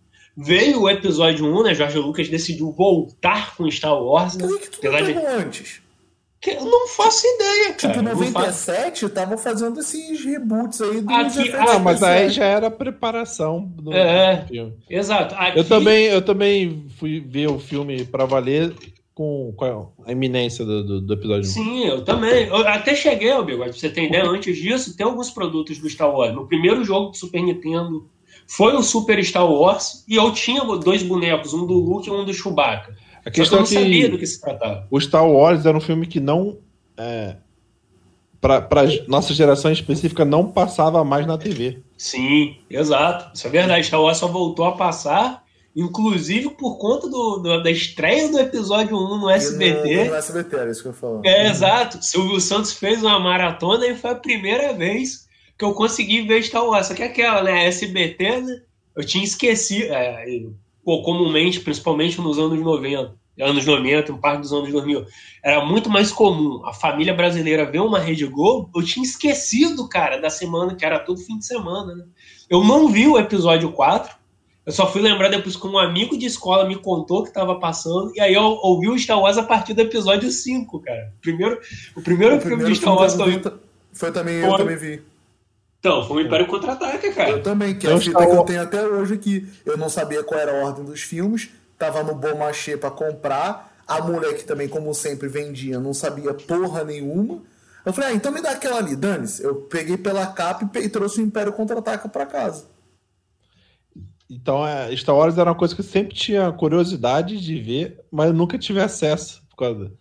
Veio o episódio 1, né? Jorge Lucas decidiu voltar com Star Wars. Né? Por que, que tu não de... antes? Que eu não faço ideia, cara. Tipo, 97 estavam fazendo esses reboots aí do Aqui, Ah, mas aí já era preparação do é, filme. Exato. Aqui... Eu, também, eu também fui ver o filme para valer com, com, a iminência do, do, do, episódio Sim, eu também. Eu até cheguei, Bigode, pra você ter ideia, antes disso, tem alguns produtos do Star Wars. No primeiro jogo do Super Nintendo foi o Super Star Wars e eu tinha dois bonecos, um do Luke e um do Chewbacca. A questão eu não é que sabia do que se tratava. O Star Wars era um filme que não. É, para nossa geração específica, não passava mais na TV. Sim, exato. Isso é verdade. Star Wars só voltou a passar Inclusive por conta do, do, da estreia do episódio 1 no SBT. No, no SBT, era isso que eu falo. É, exato. Silvio Santos fez uma maratona e foi a primeira vez que eu consegui ver Star Wars. Só que aquela, né? SBT, né? Eu tinha esquecido. É, pô, comumente, principalmente nos anos 90, anos 90, em parte dos anos 2000, era muito mais comum a família brasileira ver uma Rede Globo. Eu tinha esquecido, cara, da semana, que era todo fim de semana, né? Eu não vi o episódio 4 eu só fui lembrar depois que um amigo de escola me contou que estava passando, e aí eu ouvi o Star Wars a partir do episódio 5, cara. Primeiro, o primeiro o filme de Star Wars que eu vi. Foi também, foi... eu também vi. Então, foi o Império Contra-Ataca, cara. Eu também, que é a fita que eu tenho até hoje que eu não sabia qual era a ordem dos filmes, tava no Bom Machê pra comprar, a mulher que também, como sempre, vendia, não sabia porra nenhuma. Eu falei, ah, então me dá aquela ali, Danis. Eu peguei pela capa e trouxe o Império Contra-Ataca pra casa. Então, é, Star Wars era uma coisa que eu sempre tinha curiosidade de ver, mas nunca tive acesso. Por causa...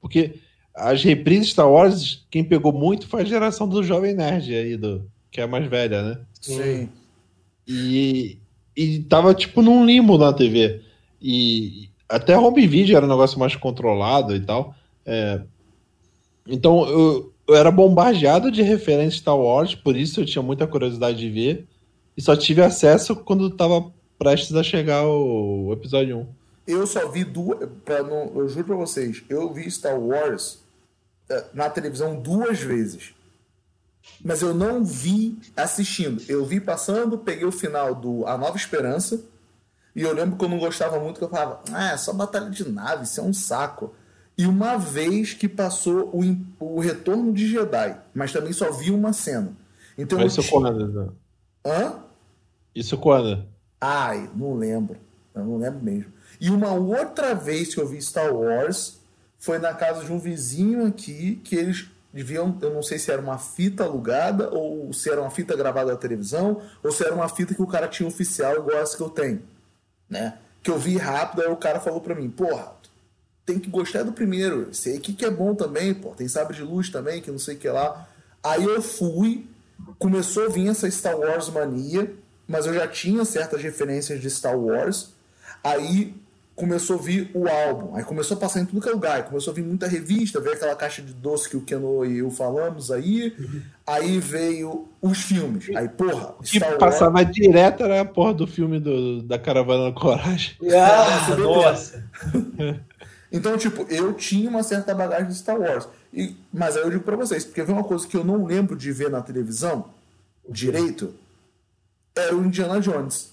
Porque as reprises Star Wars, quem pegou muito foi a geração do Jovem Nerd aí, do, que é a mais velha, né? Sim. E, e tava tipo num limbo na TV. E até home video era um negócio mais controlado e tal. É, então eu, eu era bombardeado de referências Star Wars, por isso eu tinha muita curiosidade de ver e só tive acesso quando tava prestes a chegar o, episódio 1. Eu só vi duas. Pra não, eu juro pra vocês, eu vi Star Wars na televisão duas vezes. Mas eu não vi assistindo. Eu vi passando, peguei o final do A Nova Esperança. E eu lembro que eu não gostava muito, que eu falava, ah, é só batalha de nave, isso é um saco. E uma vez que passou o, o Retorno de Jedi, mas também só vi uma cena. Então, mas isso quando? Hã? Isso quando? Ai, não lembro. Eu não lembro mesmo. E uma outra vez que eu vi Star Wars foi na casa de um vizinho aqui que eles deviam, eu não sei se era uma fita alugada ou se era uma fita gravada da televisão ou se era uma fita que o cara tinha oficial igual essa que eu tenho, né? Que eu vi rápido, aí o cara falou para mim, porra, tem que gostar do primeiro, esse aqui que é bom também, pô, tem sabre de luz também, que não sei o que lá. Aí eu fui, começou a vir essa Star Wars mania, mas eu já tinha certas referências de Star Wars. Aí começou a vir o álbum, aí começou a passar em tudo que é lugar, começou a vir muita revista, veio aquela caixa de doce que o Keno e eu falamos aí, uhum. aí veio os filmes, aí porra, que Star passava Wars... direto era a porra do filme do, da Caravana da Coragem. Ah, nossa! então, tipo, eu tinha uma certa bagagem de Star Wars, e, mas aí eu digo pra vocês, porque vem uma coisa que eu não lembro de ver na televisão direito, era o Indiana Jones.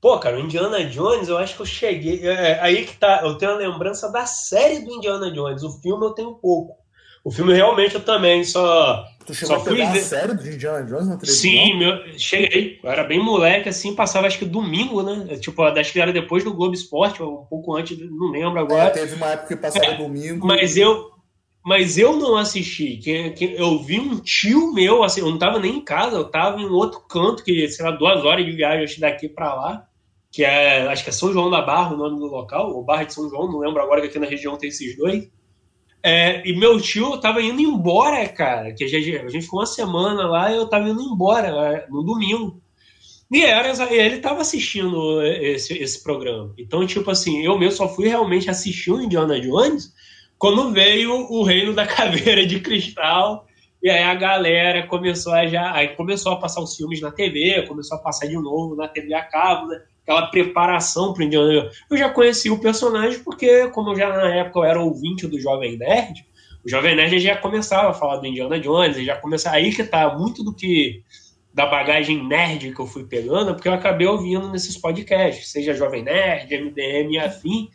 Pô, cara, o Indiana Jones, eu acho que eu cheguei. É, é, aí que tá. Eu tenho a lembrança da série do Indiana Jones. O filme eu tenho pouco. O filme realmente eu também só. Tu chegou só a pegar ver... a série do Indiana Jones na televisão? Sim, meu, cheguei. Eu era bem moleque, assim, passava acho que domingo, né? Tipo, acho que era depois do Globo Esporte, um pouco antes, não lembro agora. É, teve uma época que passava é, domingo. Mas eu, mas eu não assisti. Que, que, eu vi um tio meu, assim, eu não tava nem em casa, eu tava em outro canto, que, sei lá, duas horas de viagem daqui para lá, que é, acho que é São João da Barra, o nome do local, ou Barra de São João, não lembro agora que aqui na região tem esses dois. É, e meu tio tava indo embora, cara, que a gente, a gente ficou uma semana lá e eu tava indo embora né, no domingo. E era, ele tava assistindo esse, esse programa. Então, tipo assim, eu mesmo só fui realmente assistir o Indiana Jones quando veio o Reino da Caveira de Cristal, e aí a galera começou a já. Aí começou a passar os filmes na TV, começou a passar de novo na TV a cabo, né? Aquela preparação para Indiana Jones. Eu já conheci o personagem porque, como já na época eu era ouvinte do Jovem Nerd, o Jovem Nerd já começava a falar do Indiana Jones, já começava. Aí que tá muito do que. da bagagem nerd que eu fui pegando, porque eu acabei ouvindo nesses podcasts, seja Jovem Nerd, MDM e afim.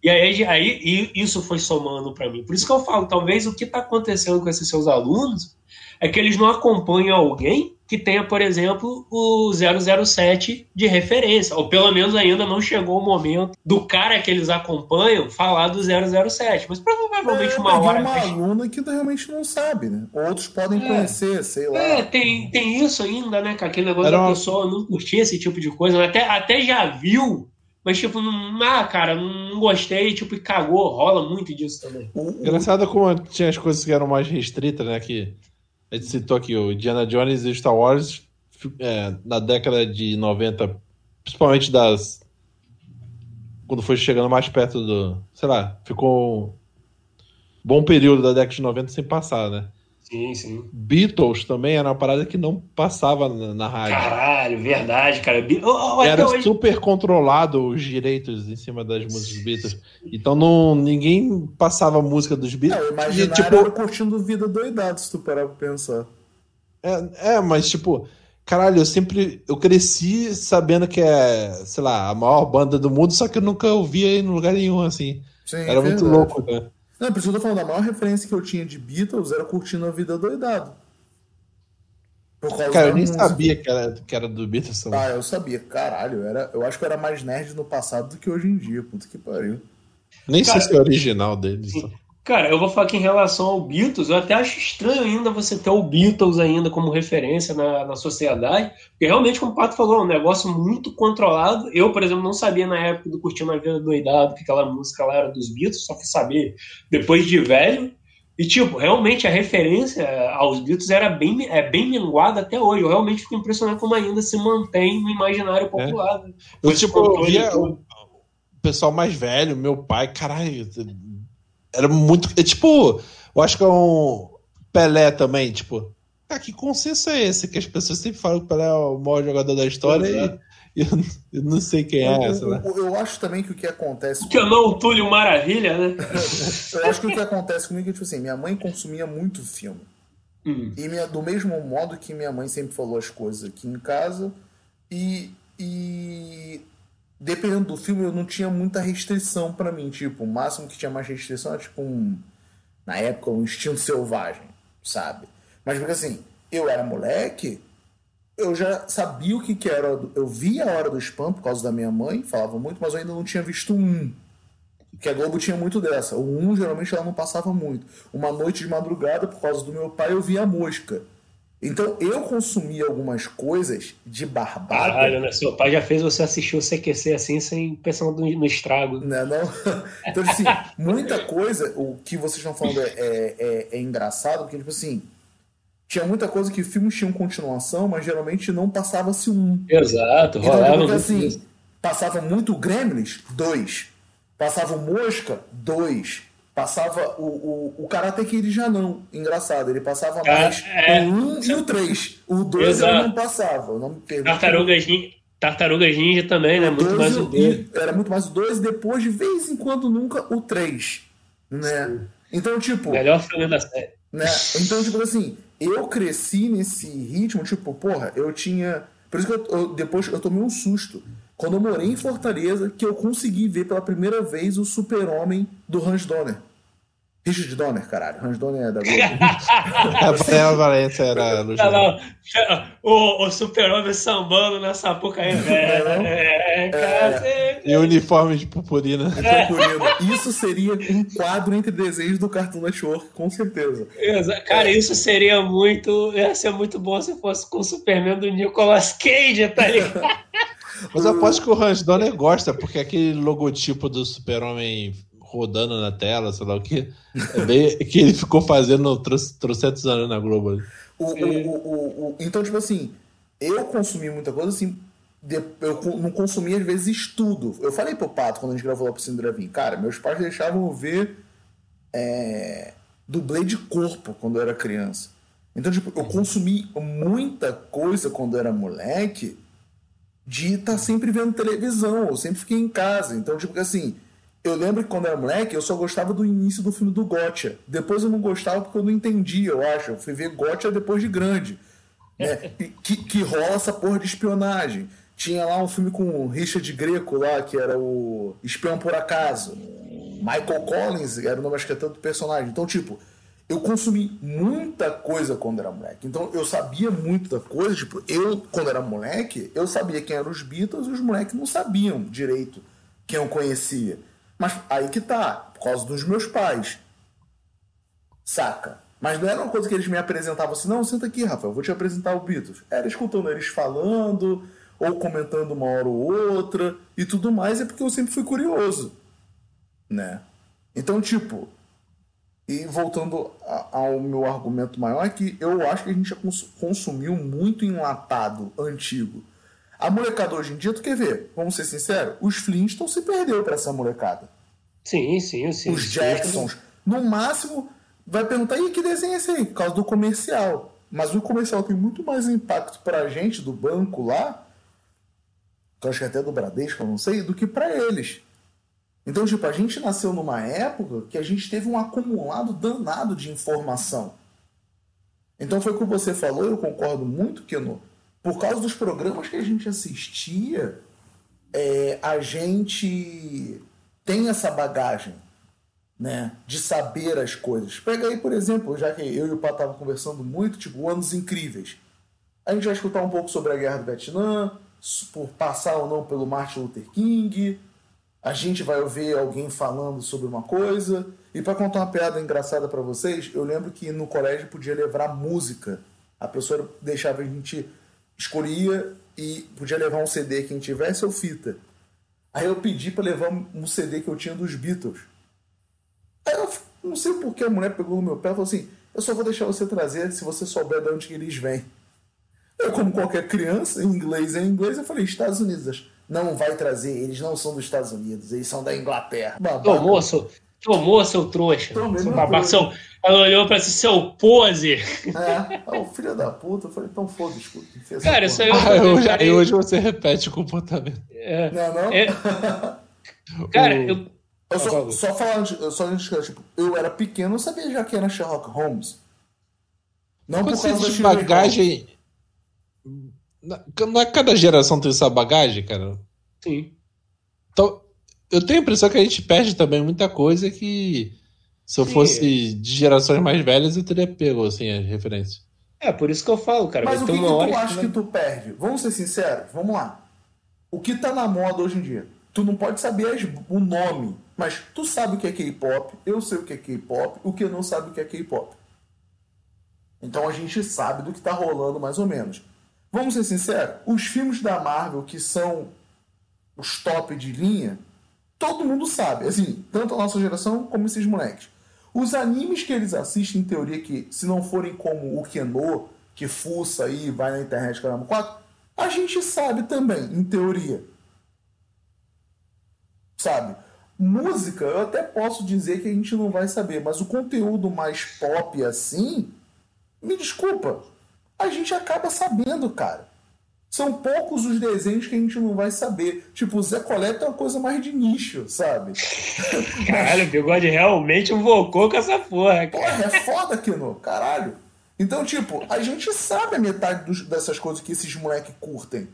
E aí, aí isso foi somando para mim. Por isso que eu falo, talvez o que está acontecendo com esses seus alunos é que eles não acompanham alguém que tenha, por exemplo, o 007 de referência, ou pelo menos ainda não chegou o momento do cara que eles acompanham falar do 007, mas provavelmente é, uma hora... uma aluna que realmente não sabe, né? Outros podem é. conhecer, sei lá. É, tem, tem isso ainda, né, com aquele negócio Era da uma... pessoa não curtir esse tipo de coisa, até, até já viu mas, tipo, não, ah, cara, não gostei, tipo, e cagou, rola muito disso também. Engraçado como tinha as coisas que eram mais restritas, né? Que a gente citou aqui o Indiana Jones e Star Wars é, na década de 90, principalmente das. Quando foi chegando mais perto do. Sei lá, ficou um bom período da década de 90 sem passar, né? Sim, sim. Beatles também era uma parada que não passava na, na rádio. Caralho, verdade, cara. Oh, oh, era hoje... super controlado os direitos em cima das músicas dos Beatles. Então não, ninguém passava música dos Beatles. Imagina e, tipo, curtindo vida doidado, se tu parar pra pensar. É, é, mas tipo, caralho, eu sempre. Eu cresci sabendo que é, sei lá, a maior banda do mundo, só que eu nunca ouvia em lugar nenhum, assim. Sim, era é muito louco, né? Não, por isso que eu tô falando, a maior referência que eu tinha de Beatles era curtindo a vida doidado. Cara, eu nem música. sabia que era, que era do Beatles. Ah, eu sabia, caralho. Eu, era, eu acho que eu era mais nerd no passado do que hoje em dia, puta que pariu. Nem Cara, sei se é original deles. Então. Cara, eu vou falar que em relação ao Beatles, eu até acho estranho ainda você ter o Beatles ainda como referência na, na sociedade, porque realmente, como o Pato falou, é um negócio muito controlado. Eu, por exemplo, não sabia na época do Curtindo a Vida Doidado que aquela música lá era dos Beatles, só fui saber depois de velho. E, tipo, realmente a referência aos Beatles era bem, é bem minguada até hoje. Eu realmente fico impressionado como ainda se mantém no imaginário é. popular. É. Eu, tipo, eu via o pessoal mais velho, meu pai, caralho era muito. É, tipo, eu acho que é um Pelé também, tipo. Ah, que consenso é esse? Que as pessoas sempre falam que o Pelé é o maior jogador da história e, eu, eu, não sei quem é essa. Né? Eu, eu, acho também que o que acontece. Que eu não o Túlio Maravilha, né? eu acho que o que acontece comigo é tipo assim: minha mãe consumia muito filme. Hum. E minha, do mesmo modo que minha mãe sempre falou as coisas aqui em casa, e, e dependendo do filme, eu não tinha muita restrição para mim. Tipo, o máximo que tinha mais restrição era, tipo, um, na época, um instinto selvagem, sabe? Mas porque assim, eu era moleque, eu já sabia o que, que era. Eu via a Hora do Spam por causa da minha mãe, falava muito, mas eu ainda não tinha visto um. Porque a Globo tinha muito dessa. O um, geralmente, ela não passava muito. Uma noite de madrugada, por causa do meu pai, eu via a mosca. Então eu consumi algumas coisas de barbada. Caralho, né? Seu pai já fez você assistir o CQC assim sem pensando no, estrago. Não, não. Então, assim, muita coisa, o que vocês estão falando é, é, é, é, engraçado, porque, tipo assim, tinha muita coisa que filmes tinham continuação, mas geralmente não passava-se um. Exato, então, rolava. Porque, assim, passava muito Gremlins, dois. Passava Mosca, dois. Passava o, o, o Karate Kid já não. Engraçado, ele passava mais é, o 1 e o 3. O 2 ele não passava. Não Tartarugas Ninja, Tartarugas Ninja também, né? Muito mais o 2. Era muito mais o 2 e depois, de vez em quando, nunca o 3. Né? Então, tipo. Melhor filme da série. Né? Então, tipo assim, eu cresci nesse ritmo, tipo, porra, eu tinha. Por isso que eu, eu, depois eu tomei um susto. Quando eu morei em Fortaleza, que eu consegui ver pela primeira vez o super-homem do Hans Donner. Richard Donner, caralho. Hans Donner é da Globo. Rafael Valença era no não, não. O, o super-homem sambando nessa porca aí. É, é, é, e uniforme de purpurina. purpurina. Isso seria um quadro entre desenhos do Cartoon Network, com certeza. Cara, isso seria muito. Ia ser muito bom se fosse com o Superman do Nicolas Cage, tá ligado? Mas eu aposto que o Hans Donner gosta, porque aquele logotipo do super-homem rodando na tela, sei lá o que. É que ele ficou fazendo trocentos anos na Globo. O, o, o, então, tipo assim, eu consumi muita coisa assim. Eu não consumia, às vezes, estudo. Eu falei pro Pato quando a gente gravou lá pro Sindravim, cara, meus pais deixavam eu ver é, dublê de corpo quando eu era criança. Então, tipo, eu consumi muita coisa quando eu era moleque de estar tá sempre vendo televisão. Eu sempre fiquei em casa. Então, tipo, assim, eu lembro que quando era moleque, eu só gostava do início do filme do Gotcha. Depois eu não gostava porque eu não entendia, eu acho. Eu fui ver Gotcha depois de grande. Né? que, que rola essa porra de espionagem. Tinha lá um filme com o Richard Greco lá, que era o Espião por Acaso. Michael Collins era o nome escritor do personagem. Então, tipo, eu consumi muita coisa quando era moleque. Então eu sabia muito da coisa. Tipo, eu, quando era moleque, eu sabia quem eram os Beatles e os moleques não sabiam direito quem eu conhecia. Mas aí que tá, por causa dos meus pais. Saca? Mas não era uma coisa que eles me apresentavam assim, não, senta aqui, Rafael, vou te apresentar o Beatles. Era escutando eles falando, ou comentando uma hora ou outra, e tudo mais, é porque eu sempre fui curioso. Né? Então, tipo, e voltando ao meu argumento maior, é que eu acho que a gente consumiu muito enlatado antigo. A molecada hoje em dia, tu quer ver? Vamos ser sinceros, os Flintstones se perdeu para essa molecada. Sim, sim, sim. Os Jacksons, no máximo, vai perguntar, e que desenho é esse aí? Por causa do comercial. Mas o comercial tem muito mais impacto pra gente do banco lá, que eu acho que até do Bradesco, eu não sei, do que para eles. Então, tipo, a gente nasceu numa época que a gente teve um acumulado danado de informação. Então foi o que você falou, eu concordo muito, que no, por causa dos programas que a gente assistia, é, a gente tem essa bagagem né, de saber as coisas. Pega aí, por exemplo, já que eu e o Pá estavam conversando muito, tipo, Anos Incríveis. A gente vai escutar um pouco sobre a Guerra do Vietnã, por passar ou não pelo Martin Luther King, a gente vai ouvir alguém falando sobre uma coisa. E para contar uma piada engraçada para vocês, eu lembro que no colégio podia levar música. A professora deixava a gente escolhia e podia levar um CD quem tivesse ou fita. Aí eu pedi para levar um CD que eu tinha dos Beatles. Aí eu não sei por que a mulher pegou no meu pé e falou assim: Eu só vou deixar você trazer se você souber de onde eles vêm. Eu, como qualquer criança, em inglês é inglês, eu falei: Estados Unidos não vai trazer, eles não são dos Estados Unidos, eles são da Inglaterra. Tomou, seu, tomou, seu trouxa. Tomei seu babaca, seu, ela olhou pra si, seu pose. É, o filho da puta, eu falei, então foda, escuta. Cara, isso aí eu, ah, eu já, E hoje você repete o comportamento. É, não, não? É... Cara, eu. Eu só, só falando, só tipo, eu era pequeno, eu sabia já que era Sherlock Holmes. Não por causa da bagagem. Não é cada geração tem essa bagagem, cara? Sim. Eu tenho a impressão que a gente perde também muita coisa que se eu Sim. fosse de gerações mais velhas eu teria pego, assim, as referências. É, por isso que eu falo, cara. Mas o que, que tu acha que, que tu perde? Vamos ser sinceros, vamos lá. O que tá na moda hoje em dia? Tu não pode saber o nome, mas tu sabe o que é K-pop, eu sei o que é K-pop, o que não sabe o que é K-pop. Então a gente sabe do que tá rolando mais ou menos. Vamos ser sinceros, os filmes da Marvel que são os top de linha, todo mundo sabe, assim, tanto a nossa geração como esses moleques. Os animes que eles assistem, em teoria, que se não forem como o Keno, que fuça aí vai na internet caramba 4, a gente sabe também, em teoria. Sabe? Música, eu até posso dizer que a gente não vai saber, mas o conteúdo mais pop assim, me desculpa, a gente acaba sabendo, cara. São poucos os desenhos que a gente não vai saber. Tipo, o Zé Coleta é uma coisa mais de nicho, sabe? Caralho, o bigode realmente invocou com essa porra, cara. Porra, é foda, Kino. Caralho. Então, tipo, a gente sabe a metade dos, dessas coisas que esses moleques curtem.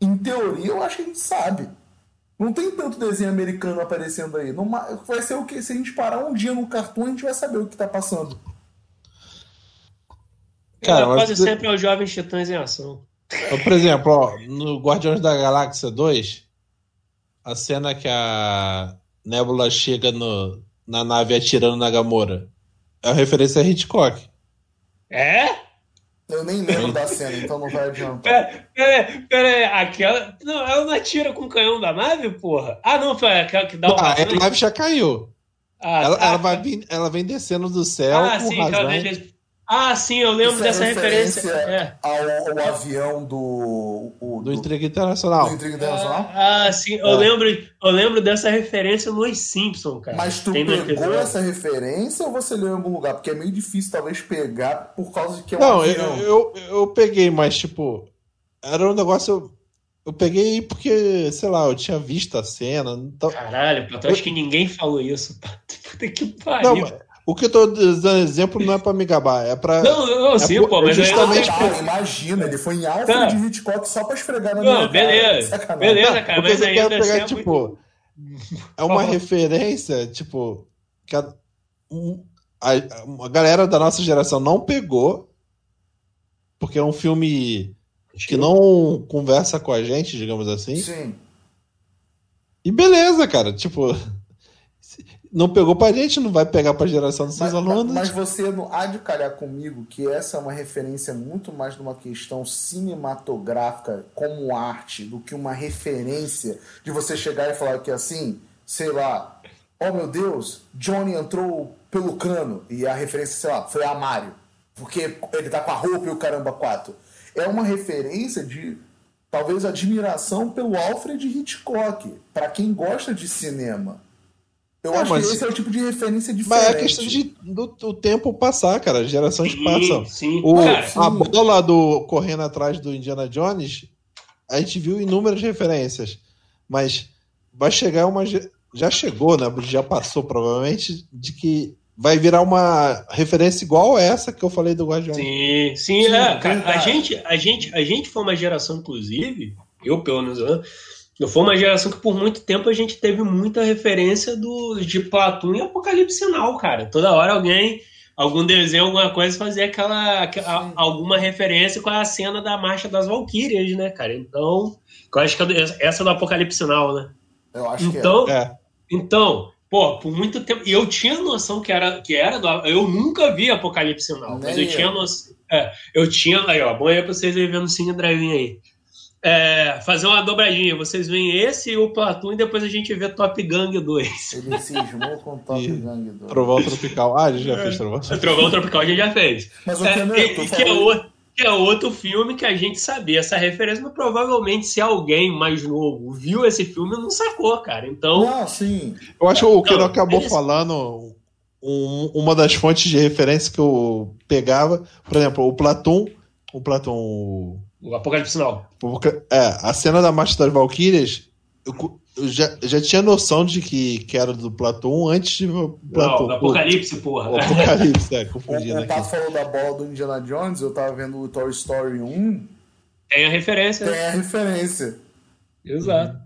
Em teoria, eu acho que a gente sabe. Não tem tanto desenho americano aparecendo aí. Não, vai ser o que? Se a gente parar um dia no cartoon, a gente vai saber o que tá passando. Cara, quase sempre é os Jovens Titãs em ação. Por exemplo, ó, no Guardiões da Galáxia 2, a cena que a Nebula chega no, na nave atirando na Gamora é uma referência a Hitchcock. É? Eu nem lembro da cena, então não vai adiantar. Pera, pera, pera, aquela. Não, ela não atira com o canhão da nave, porra? Ah, não, foi aquela que dá o. Ah, a nave já caiu. Ah, ela, tá, ela, vai ela vem descendo do céu. Ah, sim, ela vem ah, sim, eu lembro Isso é dessa é referência. referência é. ao, ao, avião do. O, do, do Intriga Internacional. Do Intriga Internacional? Ah, ah sim, eu, é. lembro, eu lembro dessa referência nos Simpsons, cara. Mas tu Tem pegou essa referência ou você leu em algum lugar? Porque é meio difícil, talvez, pegar por causa de que é um Não, avião. Eu, eu, eu peguei, mas, tipo, era um negócio. Eu peguei porque, sei lá, eu tinha visto a cena. Então... Caralho, eu acho que ninguém falou isso. Puta que pariu. Não, o que eu tô dando exemplo não é pra me gabar, é pra. Não, não, é sim, por, pô, mas justamente. É... Por... Imagina, ele foi em alta tá. de Hitchcock só pra esfregar na não, minha beleza, cara. Beleza, cara, mas ainda pegar, assim é tipo. Muito... É uma referência, tipo. Que a, a, a galera da nossa geração não pegou, porque é um filme que não conversa com a gente, digamos assim. Sim. E beleza, cara. Tipo, não pegou pra gente, não vai pegar pra geração dos seus mas, alunos. Mas você não há de calhar comigo que essa é uma referência muito mais numa questão cinematográfica como arte do que uma referência de você chegar e falar que assim, sei lá, oh meu Deus, Johnny entrou pelo cano e a referência, sei lá, foi a Mario, porque ele tá com a roupa e o caramba quatro. É uma referência de talvez admiração pelo Alfred Hitchcock, para quem gosta de cinema. Eu acho mas, que esse é o tipo de referência diferente. Mas é questão de, do, do tempo passar, cara. Gerações sim, passam. Sim, o, cara, sim. A bola do correndo atrás do Indiana Jones, a gente viu inúmeras referências. Mas vai chegar uma. Já chegou, né? Já passou, provavelmente, de que vai virar uma referência igual essa que eu falei do Guardião. Sim, sim, sim é, cara, a gente, a gente, a gente foi uma geração, inclusive, eu pelo menos, né, foi uma geração que por muito tempo a gente teve muita referência do de Platão e Apocalipse Sinal, cara. Toda hora alguém, algum desenho, alguma coisa fazia aquela, aquela alguma referência com a cena da marcha das Valquírias, né, cara? Então, eu acho que é essa é do Apocalipse Sinal, né? Eu acho então, que é. Então, Pô, por muito tempo. E eu tinha noção que era, que era do. Eu nunca vi Apocalipse Sinal, mas eu, eu tinha noção. É, eu tinha. Aí, ó, bom aí pra vocês vendo o Cine Drive aí. É, fazer uma dobradinha. Vocês veem esse e o Platoon e depois a gente vê Top Gang 2. Ele cismou com Top e Gang 2. Trovão Tropical. Ah, a gente já fez Trovão Tropical. Trovão Tropical a gente já fez. Mas é, é, que, que é outro que é outro filme que a gente sabia essa referência, mas provavelmente se alguém mais novo viu esse filme não sacou, cara. Então. Ah, sim. Eu acho que o que então, acabou é falando, um, uma das fontes de referência que eu pegava, por exemplo, o Platão. O Platão. O Apocalipse Sinal. É, a cena da Marcha das Valquírias. Eu, eu já, já tinha noção de que, que era do Platão antes de Platão. Não, do Apocalipse, porra. O Apocalipse, é, confundindo o, o Pato falou da bola do Indiana Jones, eu tava vendo o Toy Story 1. Tem a referência. Tem a referência. Exato.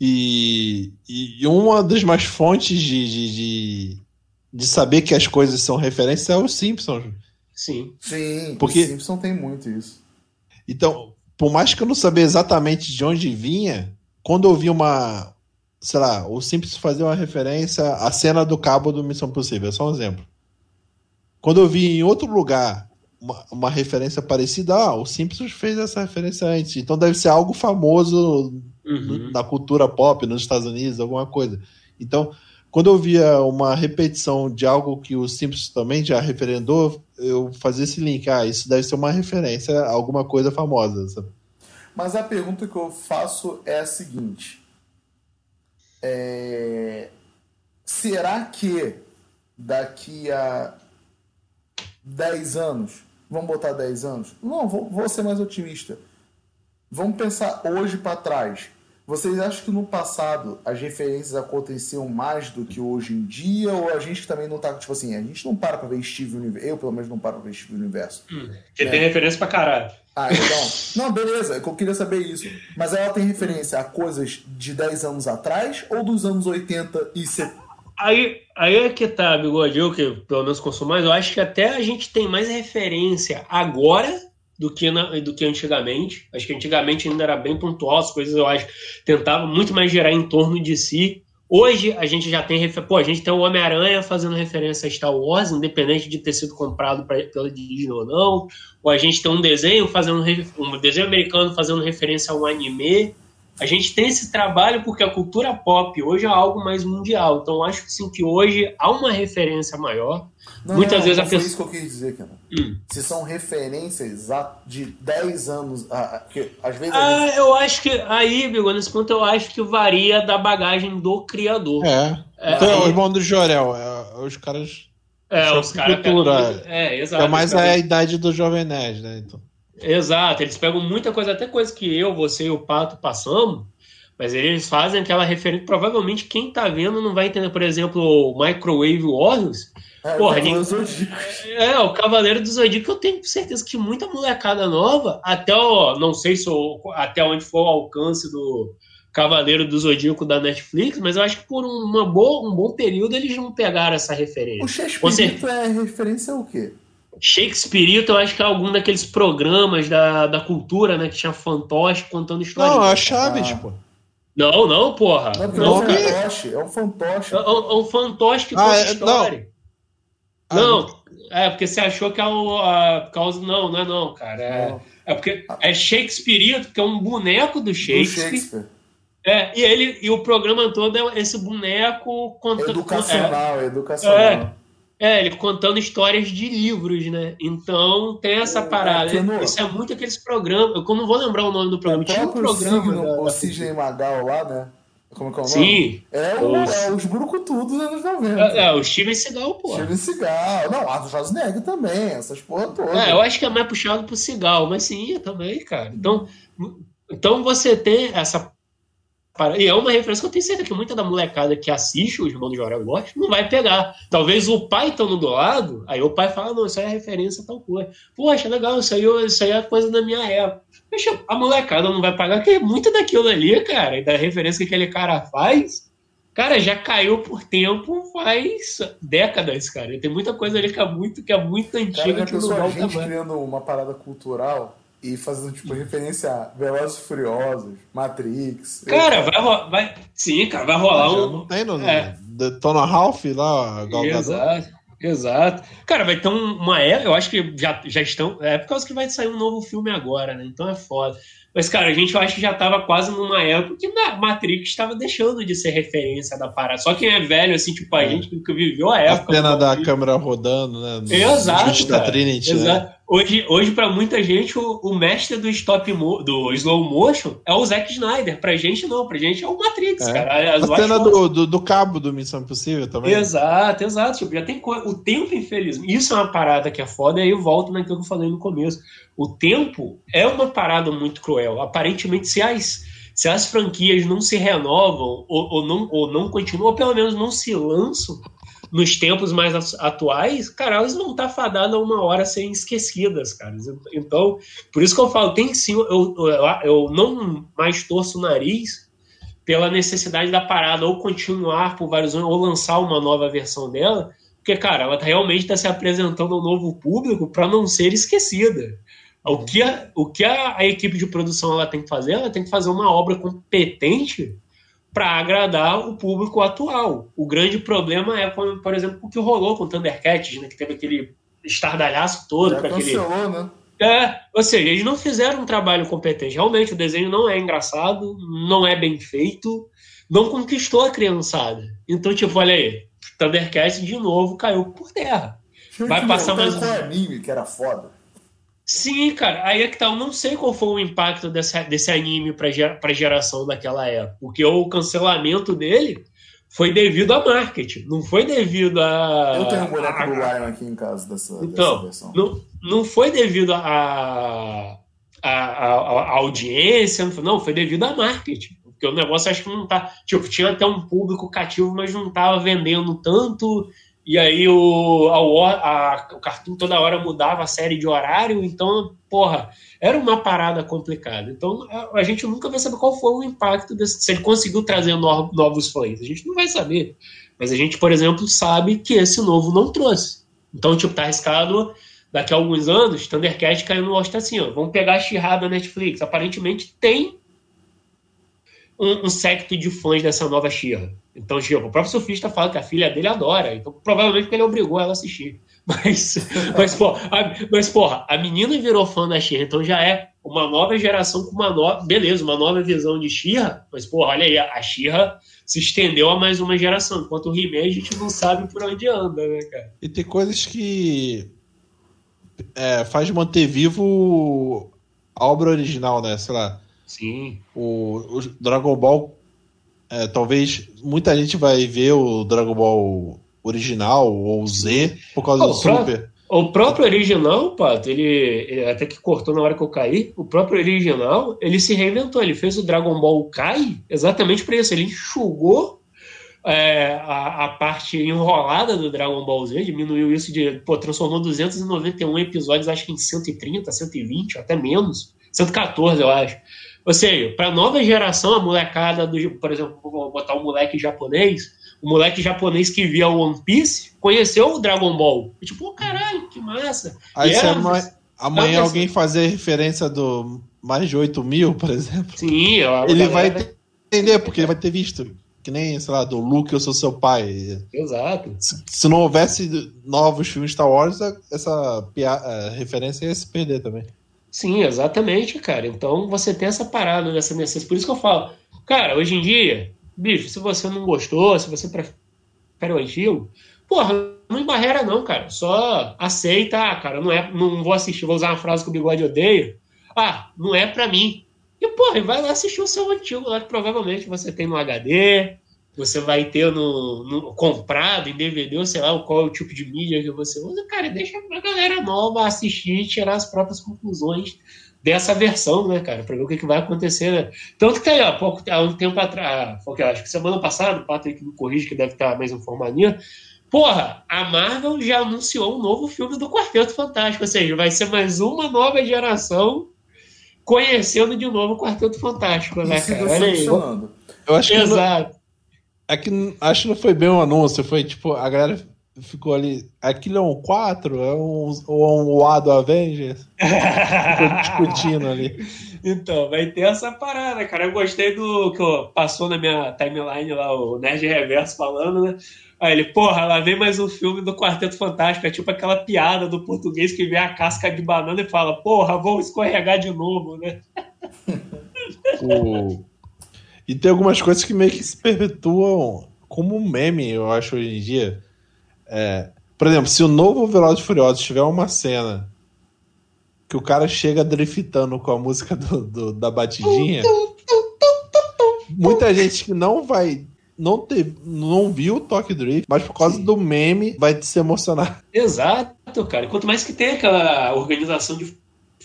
E, e uma das mais fontes de, de, de, de, saber que as coisas são referências é os Simpsons. Sim. Sim, porque o Simpsons tem muito isso. Então, por mais que eu não sabia exatamente de onde vinha, quando eu vi uma. Sei lá, o Simples fazer uma referência à cena do cabo do Missão Possível, só um exemplo. Quando eu vi em outro lugar uma, uma referência parecida, ah, o Simpsons fez essa referência antes. Então deve ser algo famoso uhum. na cultura pop nos Estados Unidos, alguma coisa. Então, quando eu via uma repetição de algo que o Simpsons também já referendou, eu fazia esse link. Ah, isso deve ser uma referência a alguma coisa famosa. Sabe? Mas a pergunta que eu faço é a seguinte: é... será que daqui a 10 anos, vamos botar 10 anos? Não, vou, vou ser mais otimista. Vamos pensar hoje para trás. Vocês acham que no passado as referências aconteciam mais do que hoje em dia? Ou a gente também não tá, tipo assim, a gente não para pra ver Steve Universo. Eu, pelo menos, não paro pra ver Steve Universo. Hum, que né? tem referência pra caralho. Ah, então. não, beleza, é eu queria saber isso. Mas ela tem referência a coisas de 10 anos atrás ou dos anos 80 e 70? Aí, aí é que tá, bigode, eu que pelo menos consumo mais, eu acho que até a gente tem mais referência agora do que, na, do que antigamente. Acho que antigamente ainda era bem pontual, as coisas eu acho tentava muito mais gerar em torno de si. Hoje a gente já tem pô, a gente tem o Homem-Aranha fazendo referência a Star Wars, independente de ter sido comprado pra, pela Disney ou não. Ou a gente tem um desenho fazendo um desenho americano fazendo referência a um anime. A gente tem esse trabalho porque a cultura pop hoje é algo mais mundial. Então acho sim que hoje há uma referência maior. Não, Muitas não, vezes não a pessoa. isso que eu quis dizer, cara. Hum. Se são referências de 10 anos. que, às vezes. Ah, gente... eu acho que. Aí, Bigo, nesse ponto eu acho que varia da bagagem do criador. É. é então, aí... o irmão do Jorel, é, os caras. É, os caras. É, exato. É mais a idade do Jovem Nerd, né? Então. Exato, eles pegam muita coisa, até coisa que eu, você e o Pato passamos, mas eles fazem aquela referência. Provavelmente quem tá vendo não vai entender, por exemplo, o Microwave Warriors. É, Porra, o é, o Cavaleiro do Zodíaco, eu tenho certeza que muita molecada nova, até o. Não sei se o, até onde for o alcance do Cavaleiro do Zodíaco da Netflix, mas eu acho que por uma boa, um bom período eles não pegaram essa referência. O Shakespeare é referência ao quê? Shakespeare, eu acho que é algum daqueles programas da, da cultura, né? Que tinha fantoche contando histórias. Não, é a Chaves, ah. pô. Não, não, porra. Não, não, é, um fantoche, é um fantoche. É, é um fantoche que ah, conta é, história. Não. não, é porque você achou que é o. A, causa. Não, não é não, cara. É, não. é porque é Shakespeare, que é um boneco do Shakespeare. Do Shakespeare. É, e, ele, e o programa todo é esse boneco contando. Educacional, é, educacional. É, é, ele contando histórias de livros, né? Então tem essa é, parada. É, Isso é muito aqueles programas. Eu não vou lembrar o nome do programa. É Tinha um programa. Signo, da, o Sidney Magal lá, né? Como é que é o nome? Sim. É, o, os, é os Burucutu dos anos 90. É, é, o Steven Seagal, pô. Steven Seagal. Não, Arthur Schwarzenegger também, essas porra todas. É, eu acho que é mais puxado pro Seagal, mas sim, também, cara. Então, então você tem essa e é uma referência que eu tenho certeza que muita da molecada que assiste o Irmão do Jorel Gosta não vai pegar. Talvez o pai estando do lado, aí o pai fala, não, isso aí é referência a tal coisa. Poxa, legal, isso aí, isso aí é coisa da minha época. Poxa, a molecada não vai pagar, porque muito daquilo ali, cara, e da referência que aquele cara faz, cara, já caiu por tempo faz décadas, cara. E tem muita coisa ali que é muito, que é muito antiga. Cara, que não a gente criando uma parada cultural e fazendo tipo referência a Velozes Furiosos, Matrix. Cara, vai rolar. Vai... Sim, cara, vai rolar um. Não tem no. É. Tona Ralph lá, Exato. Exato. Cara, vai ter uma época, eu acho que já, já estão. É por causa que vai sair um novo filme agora, né? Então é foda. Mas, cara, a gente eu acho que já estava quase numa época que Matrix estava deixando de ser referência da parada. Só quem é velho, assim, tipo, a é. gente que viveu a época. A cena da câmera rodando, né? No, Exato. Da Trinity, né? Exato. Né? Hoje, hoje para muita gente, o, o, mestre do stop mo, do slow motion é o Zack Snyder. Pra gente, não. Pra gente é o Matrix, é. cara. As a cena do, do, do, cabo do Missão Impossível também. Exato, exato. Tipo, já tem o tempo, infelizmente. Isso é uma parada que é foda, e aí eu volto naquilo que eu falei no começo. O tempo é uma parada muito cruel. Aparentemente, se as, se as franquias não se renovam ou, ou, não, ou não continuam, ou pelo menos não se lançam nos tempos mais atuais, cara, elas vão estar fadadas a uma hora serem esquecidas, cara. Então, por isso que eu falo, tem sim, eu, eu, eu não mais torço o nariz pela necessidade da parada ou continuar por vários anos ou lançar uma nova versão dela, porque, cara, ela realmente está se apresentando ao novo público para não ser esquecida. O que, a, o que a, a, equipe de produção ela tem que fazer? Ela tem que fazer uma obra competente para agradar o público atual. O grande problema é, por exemplo, o que rolou com o Thundercats, né, que teve aquele estardalhaço todo. Já cancelou, aquele... né? É, ou seja, eles não fizeram um trabalho competente. Realmente, o desenho não é engraçado, não é bem feito, não conquistou a criançada. Então, tipo, olha aí, Thundercats de novo caiu por terra. Vai passar mais um. anime que era foda. Sim, cara, aí é que tá. Eu não sei qual foi o impacto desse, desse anime pra, pra geração daquela época. Porque o cancelamento dele foi devido a marketing, não foi devido a. Eu tenho um boneco a, do Lion aqui em casa dessa, então, dessa versão. Não, não foi devido a, a, a, a audiência, não, foi devido a marketing. Porque o negócio acho que não tá. Tipo, tinha até um público cativo, mas não tava vendendo tanto e aí o, a, a, o Cartoon toda hora mudava a série de horário, então, porra, era uma parada complicada. Então a, a gente nunca vai saber qual foi o impacto desse, se ele conseguiu trazer no, novos fãs. A gente não vai saber. Mas a gente, por exemplo, sabe que esse novo não trouxe. Então, tipo, tá arriscado daqui a alguns anos, Thundercat caiu no Oscar assim, ó, vamos pegar a She-Ra da Netflix. Aparentemente tem um, um secto de fãs dessa nova Xirra. Então, tipo, o próprio surfista fala que a filha dele adora, então provavelmente porque ele obrigou ela a assistir. Mas, mas, porra, a, mas, porra, a menina virou fã da Xirra, então já é uma nova geração com uma nova. Beleza, uma nova visão de Xirra, mas, porra, olha aí, a Xirra se estendeu a mais uma geração, enquanto o He-Man a gente não sabe por onde anda, né, cara? E tem coisas que é, faz manter vivo a obra original, né? Sei lá. Sim. O, o Dragon Ball, é, talvez muita gente vai ver o Dragon Ball original ou Z por causa oh, do Super. O próprio original, Pato, ele, até que cortou na hora que eu caí, o próprio original, ele se reinventou, ele fez o Dragon Ball Kai exatamente para isso, ele enxugou é, a, a, parte enrolada do Dragon Ball Z, diminuiu isso de, pô, transformou 291 episódios, acho que em 130, 120, até menos, 114, eu acho Ou seja, para nova geração, a molecada, do, por exemplo, vou botar um moleque japonês, o moleque japonês que via One Piece conheceu o Dragon Ball. E, tipo, oh, caralho, que massa. Aí é, amanhã, amanhã alguém fazer referência do mais de 8 mil, por exemplo. Sim, ele vai entender, porque ele vai ter visto. Que nem, sei lá, do Luke, eu sou seu pai. Exato. Se, se não houvesse novos filmes Star Wars, essa pia, referência ia se perder também. Sim, exatamente, cara. Então você tem essa parada dessa necessidade. Por isso que eu falo, cara, hoje em dia, bicho, se você não gostou, se você prefere o antigo, porra, não embarreira não, cara. Só aceita, ah, cara, não, é, não vou assistir, vou usar uma frase que o Bigode odeia. Ah, não é pra mim. E, porra, vai lá assistir o seu antigo lá, que provavelmente você tem no HD, você vai ter no, no, comprado em DVD, ou sei lá qual é o tipo de mídia que você usa. Cara, deixa a galera nova assistir e tirar as próprias conclusões dessa versão, né, cara, para ver o que, que, vai acontecer, né? Tanto que tá aí, ó, pouco, há um tempo atrás, porque acho que semana passada, o Patrick me corrige que deve estar mais informado Porra, a Marvel já anunciou um novo filme do Quarteto Fantástico, ou seja, vai ser mais uma nova geração conhecendo de novo o Quarteto Fantástico, né, cara? Olha aí. Eu acho que Exato. É que acho que não foi bem um anúncio, foi tipo, a galera ficou ali. Aquilo é um 4? É um, ou é um A do Avengers? ficou discutindo ali. Então, vai ter essa parada, cara. Eu gostei do que passou na minha timeline lá, o Nerd Reverso falando, né? Aí ele, porra, lá vem mais um filme do Quarteto Fantástico. É tipo aquela piada do português que vê a casca de banana e fala, porra, vou escorregar de novo, né? o... E tem algumas coisas que meio que se perpetuam como meme, eu acho, hoje em dia. É... Por exemplo, se o novo Velozes Furiosos tiver uma cena que o cara chega driftando com a música do, do da batidinha, muita gente que não vai não, teve, não viu o Toque Drift, mas por causa Sim. do meme vai se emocionar. Exato, cara. Quanto mais que tem aquela organização de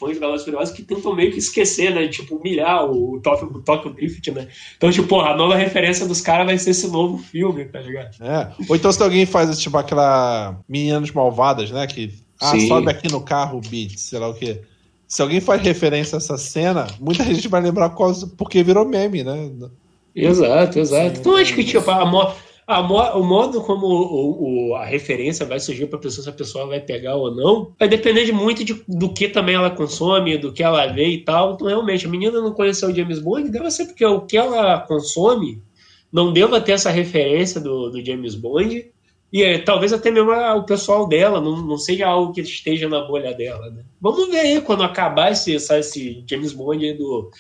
fãs de Velozes Furiosos que tentam meio que esquecer, né? Tipo, humilhar o Tokyo, Tokyo Drift, né? Então, tipo, porra, a nova referência dos caras vai ser esse novo filme, tá ligado? É. Ou então se alguém faz, tipo, aquela Meninas Malvadas, né? Que, ah, Sim. sobe aqui no carro, beat, sei lá o quê. Se alguém faz referência a essa cena, muita gente vai lembrar porque virou meme, né? Exato, exato. Sim, então acho que tipo, a, mo a mo o modo como o, o, a referência vai surgir para a pessoa, se a pessoa vai pegar ou não, vai depender de muito de, do que também ela consome, do que ela vê e tal. Então, realmente, a menina não conheceu o James Bond, deve ser porque o que ela consome não deva ter essa referência do, do James Bond. E é, talvez até mesmo o pessoal dela, não, não seja algo que esteja na bolha dela, né? Vamos ver aí quando acabar esse, esse James Bond do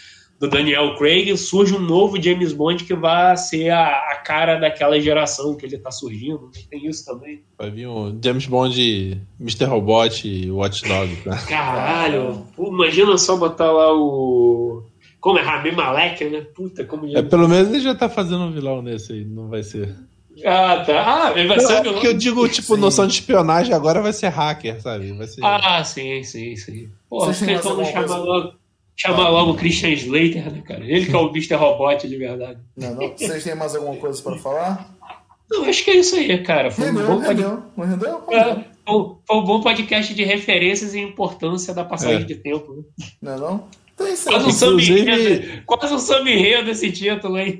do Daniel Craig, surge um novo James Bond que vai ser a, a cara daquela geração que ele está surgindo. Tem isso também. Vai vir um James Bond, Mr. Robot e Watch Dogs. Né? Caralho, Pô, imagina só botar lá o. Como é Rami Malek, né? Puta, como É, pelo menos ele já tá fazendo um vilão nesse aí, não vai ser. Ah, tá. Ah, ele vai ser é vilão. Porque eu digo, tipo, sim. noção de espionagem agora vai ser hacker, sabe? Vai ser... Ah, sim, sim, sim. Pô, vocês tentam chamar logo. Chamar logo o Christian Slater, né, cara? Ele que é o Mr. Robot de verdade. Não, não. Vocês têm mais alguma coisa para falar? Não, acho que é isso aí, cara. Foi rendeu, um bom rendeu. Rendeu? É, foi um bom podcast de referências e importância da passagem é. de tempo. Né? Não é não? Então é quase, um Inclusive... quase um samba esse título, hein?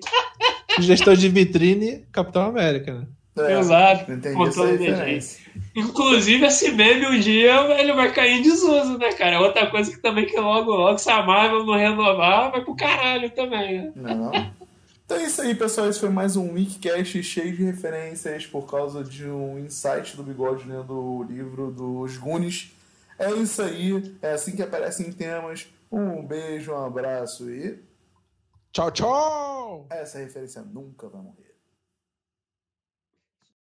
Gestão de vitrine, Capitão América, né? É, Exato. Inclusive, esse meme um dia ele vai cair em desuso, né, cara? Outra coisa que também que logo, logo, se a Marvel não renovar, vai pro caralho também, né? Não, não. Então é isso aí, pessoal. Esse foi mais um Wikicast cheio de referências por causa de um insight do Bigode lendo o livro dos Gunis. É isso aí. É assim que aparecem temas. Um beijo, um abraço e. Tchau, tchau! Essa referência nunca vai morrer.